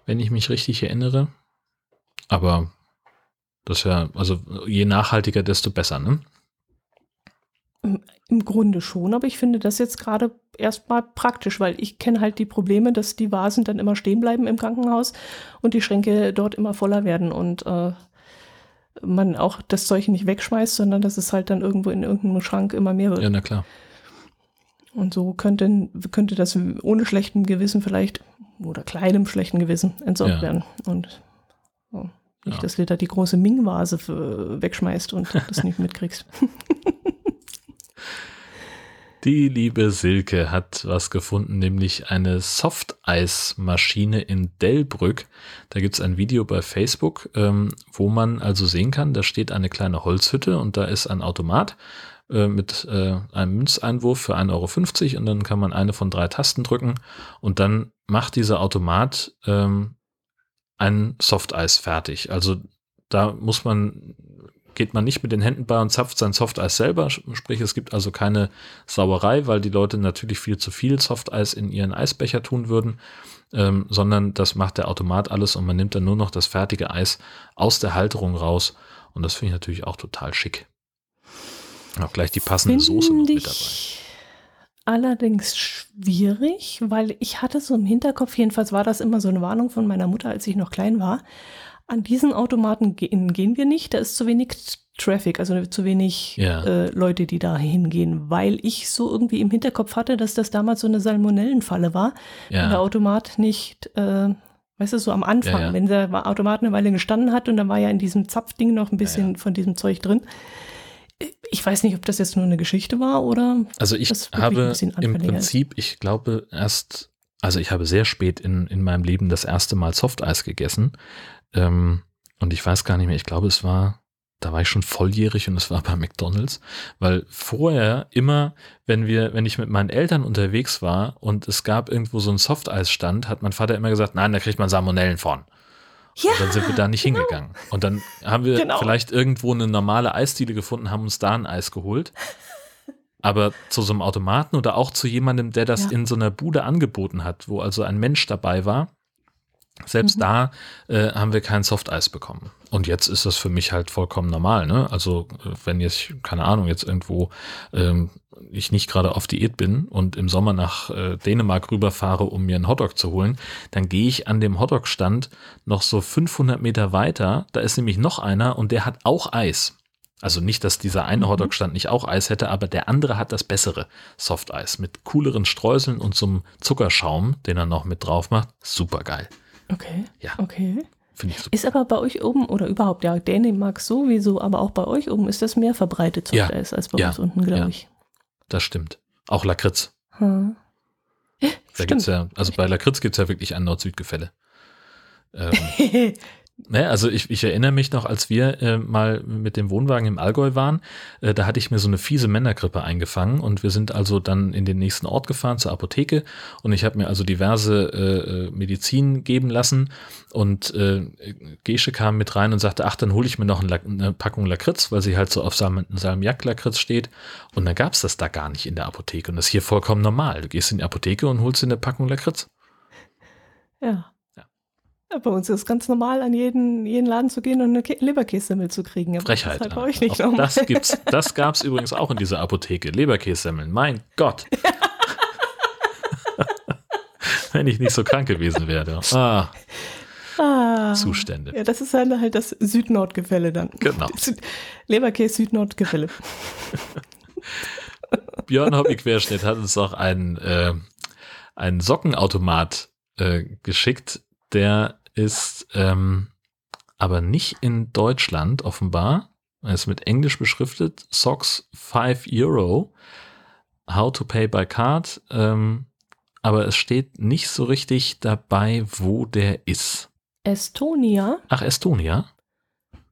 Speaker 1: wenn ich mich richtig erinnere. Aber das ist ja, also je nachhaltiger, desto besser, ne?
Speaker 2: Im Grunde schon, aber ich finde das jetzt gerade erstmal praktisch, weil ich kenne halt die Probleme, dass die Vasen dann immer stehen bleiben im Krankenhaus und die Schränke dort immer voller werden und äh, man auch das Zeug nicht wegschmeißt, sondern dass es halt dann irgendwo in irgendeinem Schrank immer mehr wird.
Speaker 1: Ja, na klar.
Speaker 2: Und so könnte, könnte das ohne schlechtem Gewissen vielleicht oder kleinem schlechten Gewissen entsorgt ja. werden. Und so. nicht, ja. dass du da die große Ming-Vase wegschmeißt und das nicht mitkriegst. <laughs>
Speaker 1: Die liebe Silke hat was gefunden, nämlich eine Softeismaschine in Delbrück. Da gibt's ein Video bei Facebook, ähm, wo man also sehen kann, da steht eine kleine Holzhütte und da ist ein Automat äh, mit äh, einem Münzeinwurf für 1,50 Euro und dann kann man eine von drei Tasten drücken und dann macht dieser Automat ähm, ein Softeis fertig. Also da muss man geht man nicht mit den Händen bei und zapft sein Softeis selber. Sprich, es gibt also keine Sauerei, weil die Leute natürlich viel zu viel Softeis in ihren Eisbecher tun würden, ähm, sondern das macht der Automat alles und man nimmt dann nur noch das fertige Eis aus der Halterung raus. Und das finde ich natürlich auch total schick. Auch gleich die passende Soße noch mit dabei
Speaker 2: allerdings schwierig, weil ich hatte so im Hinterkopf, jedenfalls war das immer so eine Warnung von meiner Mutter, als ich noch klein war, an diesen Automaten gehen, gehen wir nicht. Da ist zu wenig Traffic, also zu wenig ja. äh, Leute, die da hingehen, weil ich so irgendwie im Hinterkopf hatte, dass das damals so eine Salmonellenfalle war, ja. wenn der Automat nicht, äh, weißt du, so am Anfang, ja, wenn der Automat eine Weile gestanden hat und dann war ja in diesem Zapfding noch ein bisschen von diesem Zeug drin. Ich weiß nicht, ob das jetzt nur eine Geschichte war oder.
Speaker 1: Also ich habe im Prinzip, ich glaube erst, also ich habe sehr spät in, in meinem Leben das erste Mal Softeis gegessen. Ähm, und ich weiß gar nicht mehr, ich glaube, es war, da war ich schon volljährig und es war bei McDonalds, weil vorher immer, wenn wir, wenn ich mit meinen Eltern unterwegs war und es gab irgendwo so einen Softeisstand, hat mein Vater immer gesagt, nein, da kriegt man Salmonellen von. Ja, und dann sind wir da nicht genau. hingegangen. Und dann haben wir genau. vielleicht irgendwo eine normale Eisdiele gefunden, haben uns da ein Eis geholt. Aber zu so einem Automaten oder auch zu jemandem, der das ja. in so einer Bude angeboten hat, wo also ein Mensch dabei war, selbst mhm. da äh, haben wir kein Softeis bekommen. Und jetzt ist das für mich halt vollkommen normal. Ne? Also äh, wenn jetzt, keine Ahnung, jetzt irgendwo ähm, ich nicht gerade auf Diät bin und im Sommer nach äh, Dänemark rüberfahre, um mir einen Hotdog zu holen, dann gehe ich an dem Hotdog-Stand noch so 500 Meter weiter. Da ist nämlich noch einer und der hat auch Eis. Also nicht, dass dieser eine mhm. Hotdog-Stand nicht auch Eis hätte, aber der andere hat das bessere Softeis mit cooleren Streuseln und so einem Zuckerschaum, den er noch mit drauf macht. Super geil.
Speaker 2: Okay.
Speaker 1: Ja.
Speaker 2: Okay. Finde ich super. Ist aber bei euch oben oder überhaupt, ja, Dänemark sowieso, aber auch bei euch oben ist das mehr verbreitet so ja. als bei ja. uns unten, glaube ja. ich.
Speaker 1: Das stimmt. Auch Lakritz. Hm. Da gibt's ja, also bei Lakritz gibt es ja wirklich ein Nord-Süd-Gefälle. <laughs> Ähm, also ich, ich erinnere mich noch, als wir äh, mal mit dem Wohnwagen im Allgäu waren, äh, da hatte ich mir so eine fiese Männergrippe eingefangen und wir sind also dann in den nächsten Ort gefahren zur Apotheke und ich habe mir also diverse äh, äh Medizin geben lassen und äh, Gesche kam mit rein und sagte, ach, dann hole ich mir noch eine Packung Lakritz, weil sie halt so auf Salm Salmiak-Lakritz steht und dann gab's das da gar nicht in der Apotheke und das ist hier vollkommen normal. Du gehst in die Apotheke und holst dir eine Packung Lakritz.
Speaker 2: Ja. Ja, bei uns ist es ganz normal, an jeden, jeden Laden zu gehen und eine Leberkässemmel zu kriegen.
Speaker 1: Aber Frechheit. Das, halt nicht auch das gibt's, <laughs> das gab es übrigens auch in dieser Apotheke. Leberkässemmeln. Mein Gott. <laughs> Wenn ich nicht so krank gewesen wäre. Ah. Ah, Zustände.
Speaker 2: Ja, das ist halt, halt das Süd-Nord-Gefälle dann.
Speaker 1: Genau. <laughs>
Speaker 2: Leberkäse Süd-Nord-Gefälle.
Speaker 1: Björn Hobby Querschnitt hat uns auch einen, äh, einen Sockenautomat äh, geschickt. Der ist ähm, aber nicht in Deutschland offenbar. Er ist mit Englisch beschriftet. Socks 5 Euro. How to pay by card. Ähm, aber es steht nicht so richtig dabei, wo der ist.
Speaker 2: Estonia.
Speaker 1: Ach, Estonia?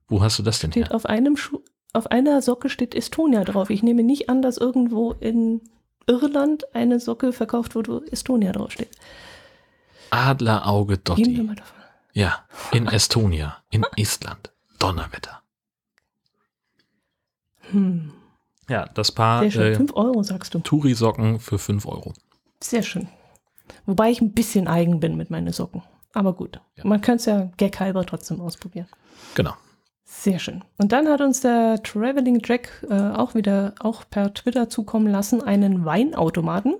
Speaker 1: Wo hast du das denn
Speaker 2: steht
Speaker 1: her?
Speaker 2: Auf, einem Schuh, auf einer Socke steht Estonia drauf. Ich nehme nicht an, dass irgendwo in Irland eine Socke verkauft wird, wo Estonia draufsteht.
Speaker 1: Adlerauge Dotti. Ja, in Estonia, in Estland. Donnerwetter. Hm. Ja, das Paar.
Speaker 2: Sehr schön. Äh, 5 Euro, sagst du.
Speaker 1: Touri-Socken für 5 Euro.
Speaker 2: Sehr schön. Wobei ich ein bisschen eigen bin mit meinen Socken. Aber gut. Ja. Man könnte es ja gaghalber trotzdem ausprobieren.
Speaker 1: Genau.
Speaker 2: Sehr schön. Und dann hat uns der Traveling Jack äh, auch wieder auch per Twitter zukommen lassen, einen Weinautomaten.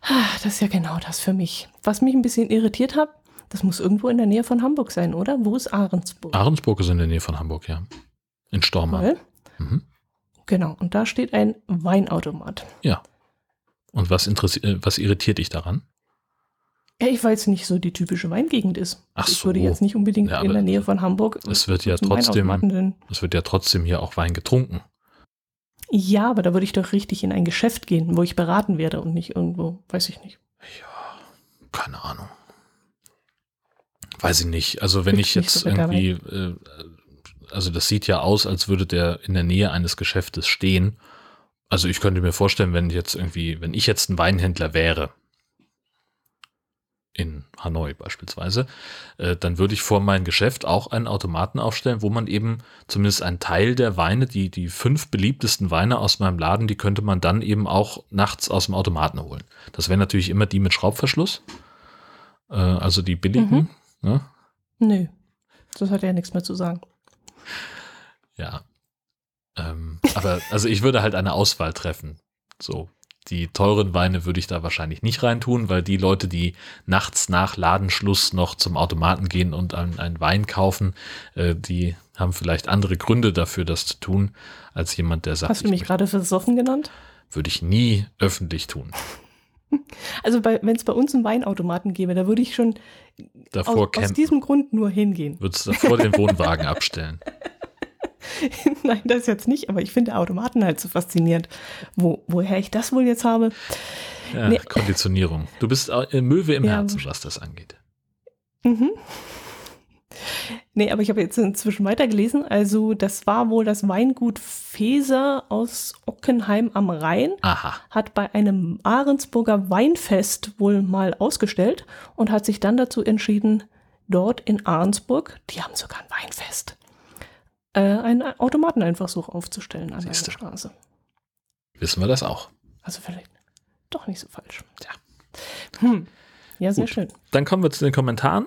Speaker 2: Ah, das ist ja genau das für mich. Was mich ein bisschen irritiert hat, das muss irgendwo in der Nähe von Hamburg sein, oder? Wo ist Ahrensburg?
Speaker 1: Ahrensburg ist in der Nähe von Hamburg, ja. In Stormarn.
Speaker 2: Mhm. Genau, und da steht ein Weinautomat.
Speaker 1: Ja. Und was, äh, was irritiert dich daran?
Speaker 2: Ja, ich weiß nicht so die typische Weingegend ist.
Speaker 1: Ach
Speaker 2: ich würde jetzt nicht unbedingt ja, in der Nähe von Hamburg.
Speaker 1: Es wird ja trotzdem, es wird ja trotzdem hier auch Wein getrunken.
Speaker 2: Ja, aber da würde ich doch richtig in ein Geschäft gehen, wo ich beraten werde und nicht irgendwo, weiß ich nicht.
Speaker 1: Ja, keine Ahnung. Weiß ich nicht. Also wenn ich, ich jetzt so irgendwie, äh, also das sieht ja aus, als würde der in der Nähe eines Geschäftes stehen. Also ich könnte mir vorstellen, wenn ich jetzt irgendwie, wenn ich jetzt ein Weinhändler wäre, in Hanoi beispielsweise, äh, dann würde ich vor mein Geschäft auch einen Automaten aufstellen, wo man eben zumindest einen Teil der Weine, die, die fünf beliebtesten Weine aus meinem Laden, die könnte man dann eben auch nachts aus dem Automaten holen. Das wären natürlich immer die mit Schraubverschluss, äh, also die billigen. Mhm. Ne?
Speaker 2: Nö, das hat ja nichts mehr zu sagen.
Speaker 1: Ja. Ähm, aber <laughs> also ich würde halt eine Auswahl treffen. So, die teuren Weine würde ich da wahrscheinlich nicht reintun, weil die Leute, die nachts nach Ladenschluss noch zum Automaten gehen und einen, Wein kaufen, äh, die haben vielleicht andere Gründe dafür, das zu tun, als jemand, der sagt.
Speaker 2: Hast du mich gerade versoffen genannt?
Speaker 1: Würde ich nie öffentlich tun. <laughs>
Speaker 2: Also wenn es bei uns einen Weinautomaten gäbe, da würde ich schon
Speaker 1: davor
Speaker 2: aus, aus diesem Grund nur hingehen.
Speaker 1: Würdest du davor den Wohnwagen abstellen? <laughs>
Speaker 2: Nein, das jetzt nicht, aber ich finde Automaten halt so faszinierend. Wo, woher ich das wohl jetzt habe?
Speaker 1: Ja, nee. Konditionierung. Du bist Möwe im ja, Herzen, was das angeht. Mhm.
Speaker 2: Nee, aber ich habe jetzt inzwischen weitergelesen. Also, das war wohl das Weingut Feser aus Ockenheim am Rhein.
Speaker 1: Aha.
Speaker 2: Hat bei einem Ahrensburger Weinfest wohl mal ausgestellt und hat sich dann dazu entschieden, dort in Ahrensburg, die haben sogar ein Weinfest, äh, einen Automaten einfach so aufzustellen an der Straße.
Speaker 1: Wissen wir das auch.
Speaker 2: Also vielleicht doch nicht so falsch.
Speaker 1: Ja. Hm.
Speaker 2: Ja, sehr Gut. schön.
Speaker 1: Dann kommen wir zu den Kommentaren.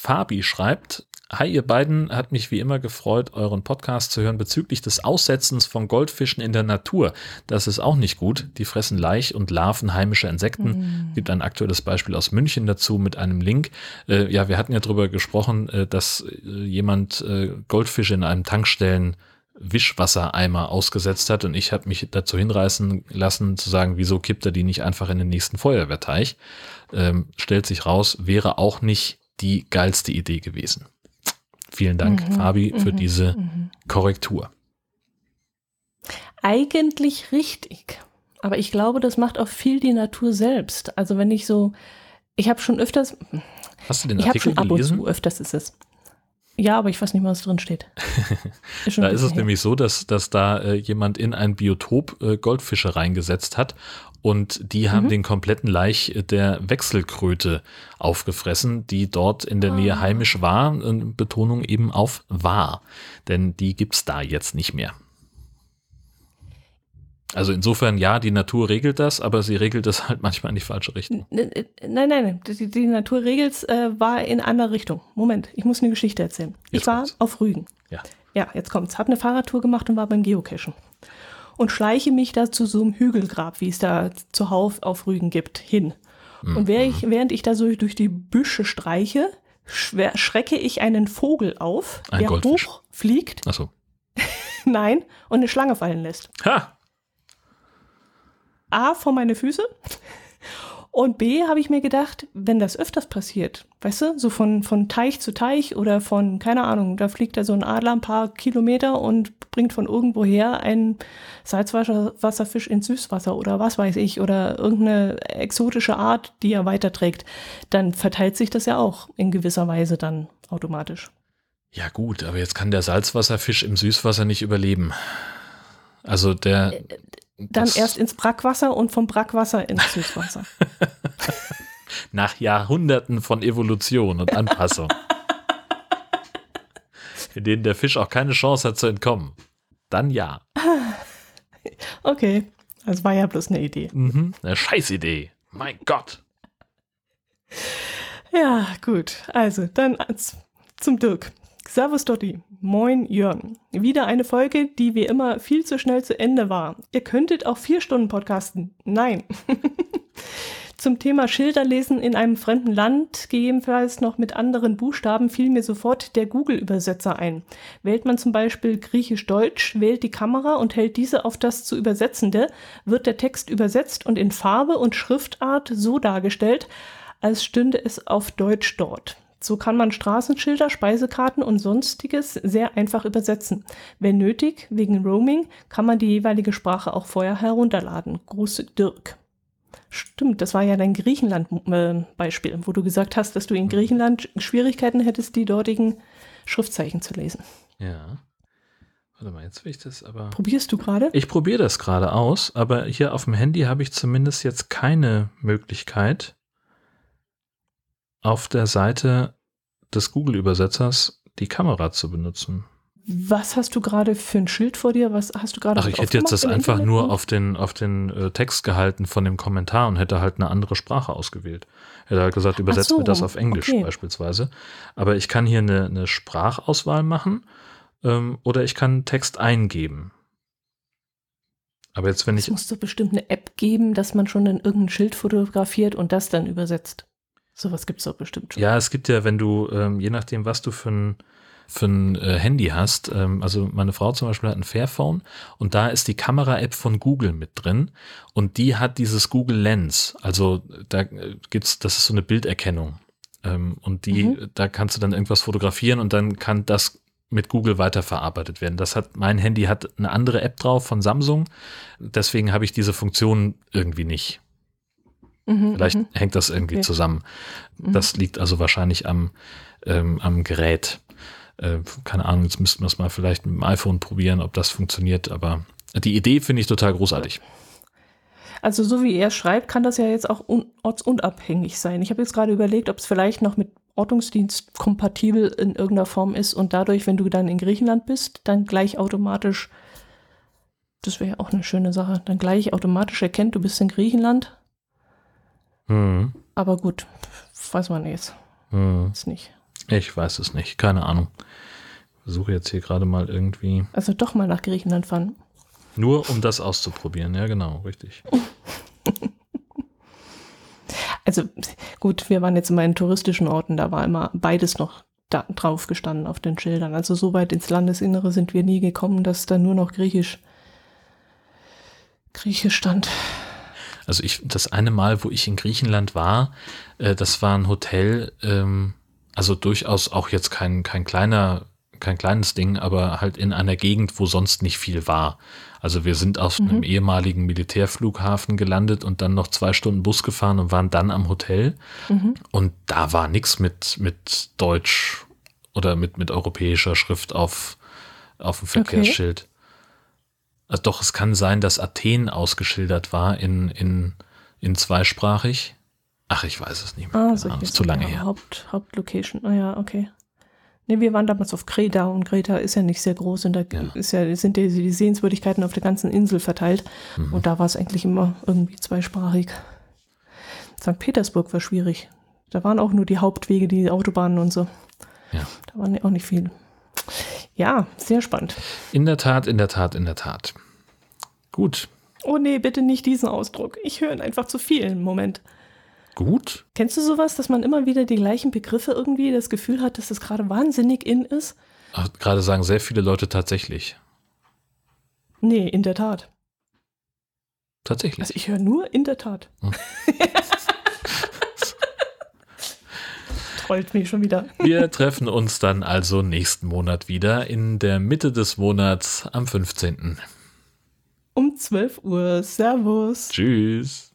Speaker 1: Fabi schreibt, Hi, ihr beiden, hat mich wie immer gefreut, euren Podcast zu hören bezüglich des Aussetzens von Goldfischen in der Natur. Das ist auch nicht gut. Die fressen Laich und Larven heimischer Insekten. Mhm. Gibt ein aktuelles Beispiel aus München dazu mit einem Link. Äh, ja, wir hatten ja darüber gesprochen, äh, dass äh, jemand äh, Goldfische in einem Tankstellen Wischwassereimer ausgesetzt hat und ich habe mich dazu hinreißen lassen zu sagen, wieso kippt er die nicht einfach in den nächsten Feuerwehrteich? Ähm, stellt sich raus, wäre auch nicht die geilste Idee gewesen. Vielen Dank, mhm, Fabi, für mhm, diese mhm. Korrektur.
Speaker 2: Eigentlich richtig. Aber ich glaube, das macht auch viel die Natur selbst. Also wenn ich so, ich habe schon öfters,
Speaker 1: Hast du den Artikel ich schon gelesen? Ab und
Speaker 2: zu, öfters ist es. Ja, aber ich weiß nicht, was drin steht. <laughs>
Speaker 1: Ist da ist es her. nämlich so, dass, dass da äh, jemand in ein Biotop äh, Goldfische reingesetzt hat und die haben mhm. den kompletten Laich der Wechselkröte aufgefressen, die dort in der Nähe ah. heimisch war. Betonung eben auf war, denn die gibt es da jetzt nicht mehr. Also insofern, ja, die Natur regelt das, aber sie regelt das halt manchmal in die falsche Richtung.
Speaker 2: Nein, nein, nein, die, die Natur regelt äh, war in andere Richtung. Moment, ich muss eine Geschichte erzählen. Jetzt ich war kommt's. auf Rügen.
Speaker 1: Ja.
Speaker 2: Ja, jetzt kommt's. Hab eine Fahrradtour gemacht und war beim Geocachen und schleiche mich da zu so einem Hügelgrab, wie es da zuhauf auf Rügen gibt, hin. Mhm. Und während ich, während ich da so durch die Büsche streiche, schrecke ich einen Vogel auf,
Speaker 1: Ein der Goldfisch.
Speaker 2: hochfliegt.
Speaker 1: Ach so. <laughs>
Speaker 2: Nein, und eine Schlange fallen lässt.
Speaker 1: Ha!
Speaker 2: A, vor meine Füße. Und B, habe ich mir gedacht, wenn das öfters passiert, weißt du, so von, von Teich zu Teich oder von, keine Ahnung, da fliegt da so ein Adler ein paar Kilometer und bringt von irgendwoher einen Salzwasserfisch ins Süßwasser oder was weiß ich oder irgendeine exotische Art, die er weiterträgt, dann verteilt sich das ja auch in gewisser Weise dann automatisch.
Speaker 1: Ja gut, aber jetzt kann der Salzwasserfisch im Süßwasser nicht überleben. Also der.
Speaker 2: Dann erst ins Brackwasser und vom Brackwasser ins <laughs> Süßwasser.
Speaker 1: Nach Jahrhunderten von Evolution und Anpassung. <laughs> in denen der Fisch auch keine Chance hat zu entkommen. Dann ja. <laughs>
Speaker 2: Okay, das war ja bloß eine Idee.
Speaker 1: Mhm, eine Scheißidee. Mein Gott.
Speaker 2: Ja, gut. Also, dann zum Dirk. Servus Dotti. Moin Jörn. Wieder eine Folge, die wie immer viel zu schnell zu Ende war. Ihr könntet auch vier Stunden podcasten. Nein. <laughs> Zum Thema Schilderlesen in einem fremden Land, gegebenenfalls noch mit anderen Buchstaben, fiel mir sofort der Google-Übersetzer ein. Wählt man zum Beispiel Griechisch-Deutsch, wählt die Kamera und hält diese auf das zu Übersetzende, wird der Text übersetzt und in Farbe und Schriftart so dargestellt, als stünde es auf Deutsch dort. So kann man Straßenschilder, Speisekarten und sonstiges sehr einfach übersetzen. Wenn nötig, wegen Roaming, kann man die jeweilige Sprache auch vorher herunterladen. Große Dirk. Stimmt, das war ja dein Griechenland-Beispiel, wo du gesagt hast, dass du in Griechenland Schwierigkeiten hättest, die dortigen Schriftzeichen zu lesen.
Speaker 1: Ja. Warte mal, jetzt will ich das aber.
Speaker 2: Probierst du gerade?
Speaker 1: Ich probiere das gerade aus, aber hier auf dem Handy habe ich zumindest jetzt keine Möglichkeit, auf der Seite des Google-Übersetzers die Kamera zu benutzen.
Speaker 2: Was hast du gerade für ein Schild vor dir? Was hast du gerade?
Speaker 1: Ach, ich hätte jetzt das einfach Internet? nur auf den, auf den äh, Text gehalten von dem Kommentar und hätte halt eine andere Sprache ausgewählt. Hätte halt gesagt, übersetzt so, mir das auf Englisch okay. beispielsweise. Aber ich kann hier eine, eine Sprachauswahl machen ähm, oder ich kann Text eingeben. Aber jetzt, wenn ich. Es
Speaker 2: muss doch bestimmt eine App geben, dass man schon in irgendein Schild fotografiert und das dann übersetzt. Sowas gibt es doch bestimmt
Speaker 1: schon. Ja, es gibt ja, wenn du, ähm, je nachdem, was du für ein, für ein äh, Handy hast, ähm, also meine Frau zum Beispiel hat ein Fairphone und da ist die Kamera-App von Google mit drin und die hat dieses Google Lens. Also da äh, gibt's, das ist so eine Bilderkennung. Ähm, und die, mhm. da kannst du dann irgendwas fotografieren und dann kann das mit Google weiterverarbeitet werden. Das hat, mein Handy hat eine andere App drauf von Samsung. Deswegen habe ich diese Funktion irgendwie nicht. Mhm, Vielleicht mhm. hängt das irgendwie okay. zusammen. Mhm. Das liegt also wahrscheinlich am, ähm, am Gerät. Äh, keine Ahnung, jetzt müssten wir es mal vielleicht mit dem iPhone probieren, ob das funktioniert, aber die Idee finde ich total großartig.
Speaker 2: Also so wie er schreibt, kann das ja jetzt auch ortsunabhängig sein. Ich habe jetzt gerade überlegt, ob es vielleicht noch mit Ortungsdienst kompatibel in irgendeiner Form ist und dadurch, wenn du dann in Griechenland bist, dann gleich automatisch, das wäre ja auch eine schöne Sache, dann gleich automatisch erkennt, du bist in Griechenland
Speaker 1: Mhm.
Speaker 2: Aber gut, weiß man jetzt.
Speaker 1: Mhm.
Speaker 2: Ist nicht.
Speaker 1: Ich weiß es nicht, keine Ahnung. Versuche jetzt hier gerade mal irgendwie.
Speaker 2: Also doch mal nach Griechenland fahren.
Speaker 1: Nur um das auszuprobieren, ja genau, richtig. <laughs>
Speaker 2: also gut, wir waren jetzt immer in touristischen Orten, da war immer beides noch da, drauf gestanden auf den Schildern. Also so weit ins Landesinnere sind wir nie gekommen, dass da nur noch Griechisch, Griechisch stand.
Speaker 1: Also ich, das eine Mal, wo ich in Griechenland war, äh, das war ein Hotel, ähm, also durchaus auch jetzt kein, kein kleiner, kein kleines Ding, aber halt in einer Gegend, wo sonst nicht viel war. Also wir sind auf mhm. einem ehemaligen Militärflughafen gelandet und dann noch zwei Stunden Bus gefahren und waren dann am Hotel. Mhm. Und da war nichts mit, mit Deutsch oder mit, mit europäischer Schrift auf, auf dem Verkehrsschild. Okay. Also doch, es kann sein, dass Athen ausgeschildert war in, in, in zweisprachig. Ach, ich weiß es nicht mehr.
Speaker 2: Ah, so ist zu lange her. Haupt, Hauptlocation. Ah ja, okay. Ne, wir waren damals auf Kreta und Kreta ist ja nicht sehr groß und da ja. Ist ja, sind die, die Sehenswürdigkeiten auf der ganzen Insel verteilt. Mhm. Und da war es eigentlich immer irgendwie zweisprachig. St. Petersburg war schwierig. Da waren auch nur die Hauptwege, die Autobahnen und so.
Speaker 1: Ja.
Speaker 2: Da waren ja auch nicht viel. Ja, sehr spannend.
Speaker 1: In der Tat, in der Tat, in der Tat. Gut.
Speaker 2: Oh nee, bitte nicht diesen Ausdruck. Ich höre ihn einfach zu viel im Moment.
Speaker 1: Gut.
Speaker 2: Kennst du sowas, dass man immer wieder die gleichen Begriffe irgendwie das Gefühl hat, dass das gerade wahnsinnig in ist?
Speaker 1: Ach, gerade sagen sehr viele Leute tatsächlich.
Speaker 2: Nee, in der Tat.
Speaker 1: Tatsächlich.
Speaker 2: Also ich höre nur in der Tat. Hm. <laughs> Trollt mich schon wieder.
Speaker 1: Wir treffen uns dann also nächsten Monat wieder in der Mitte des Monats am 15.
Speaker 2: Um 12 Uhr. Servus.
Speaker 1: Tschüss.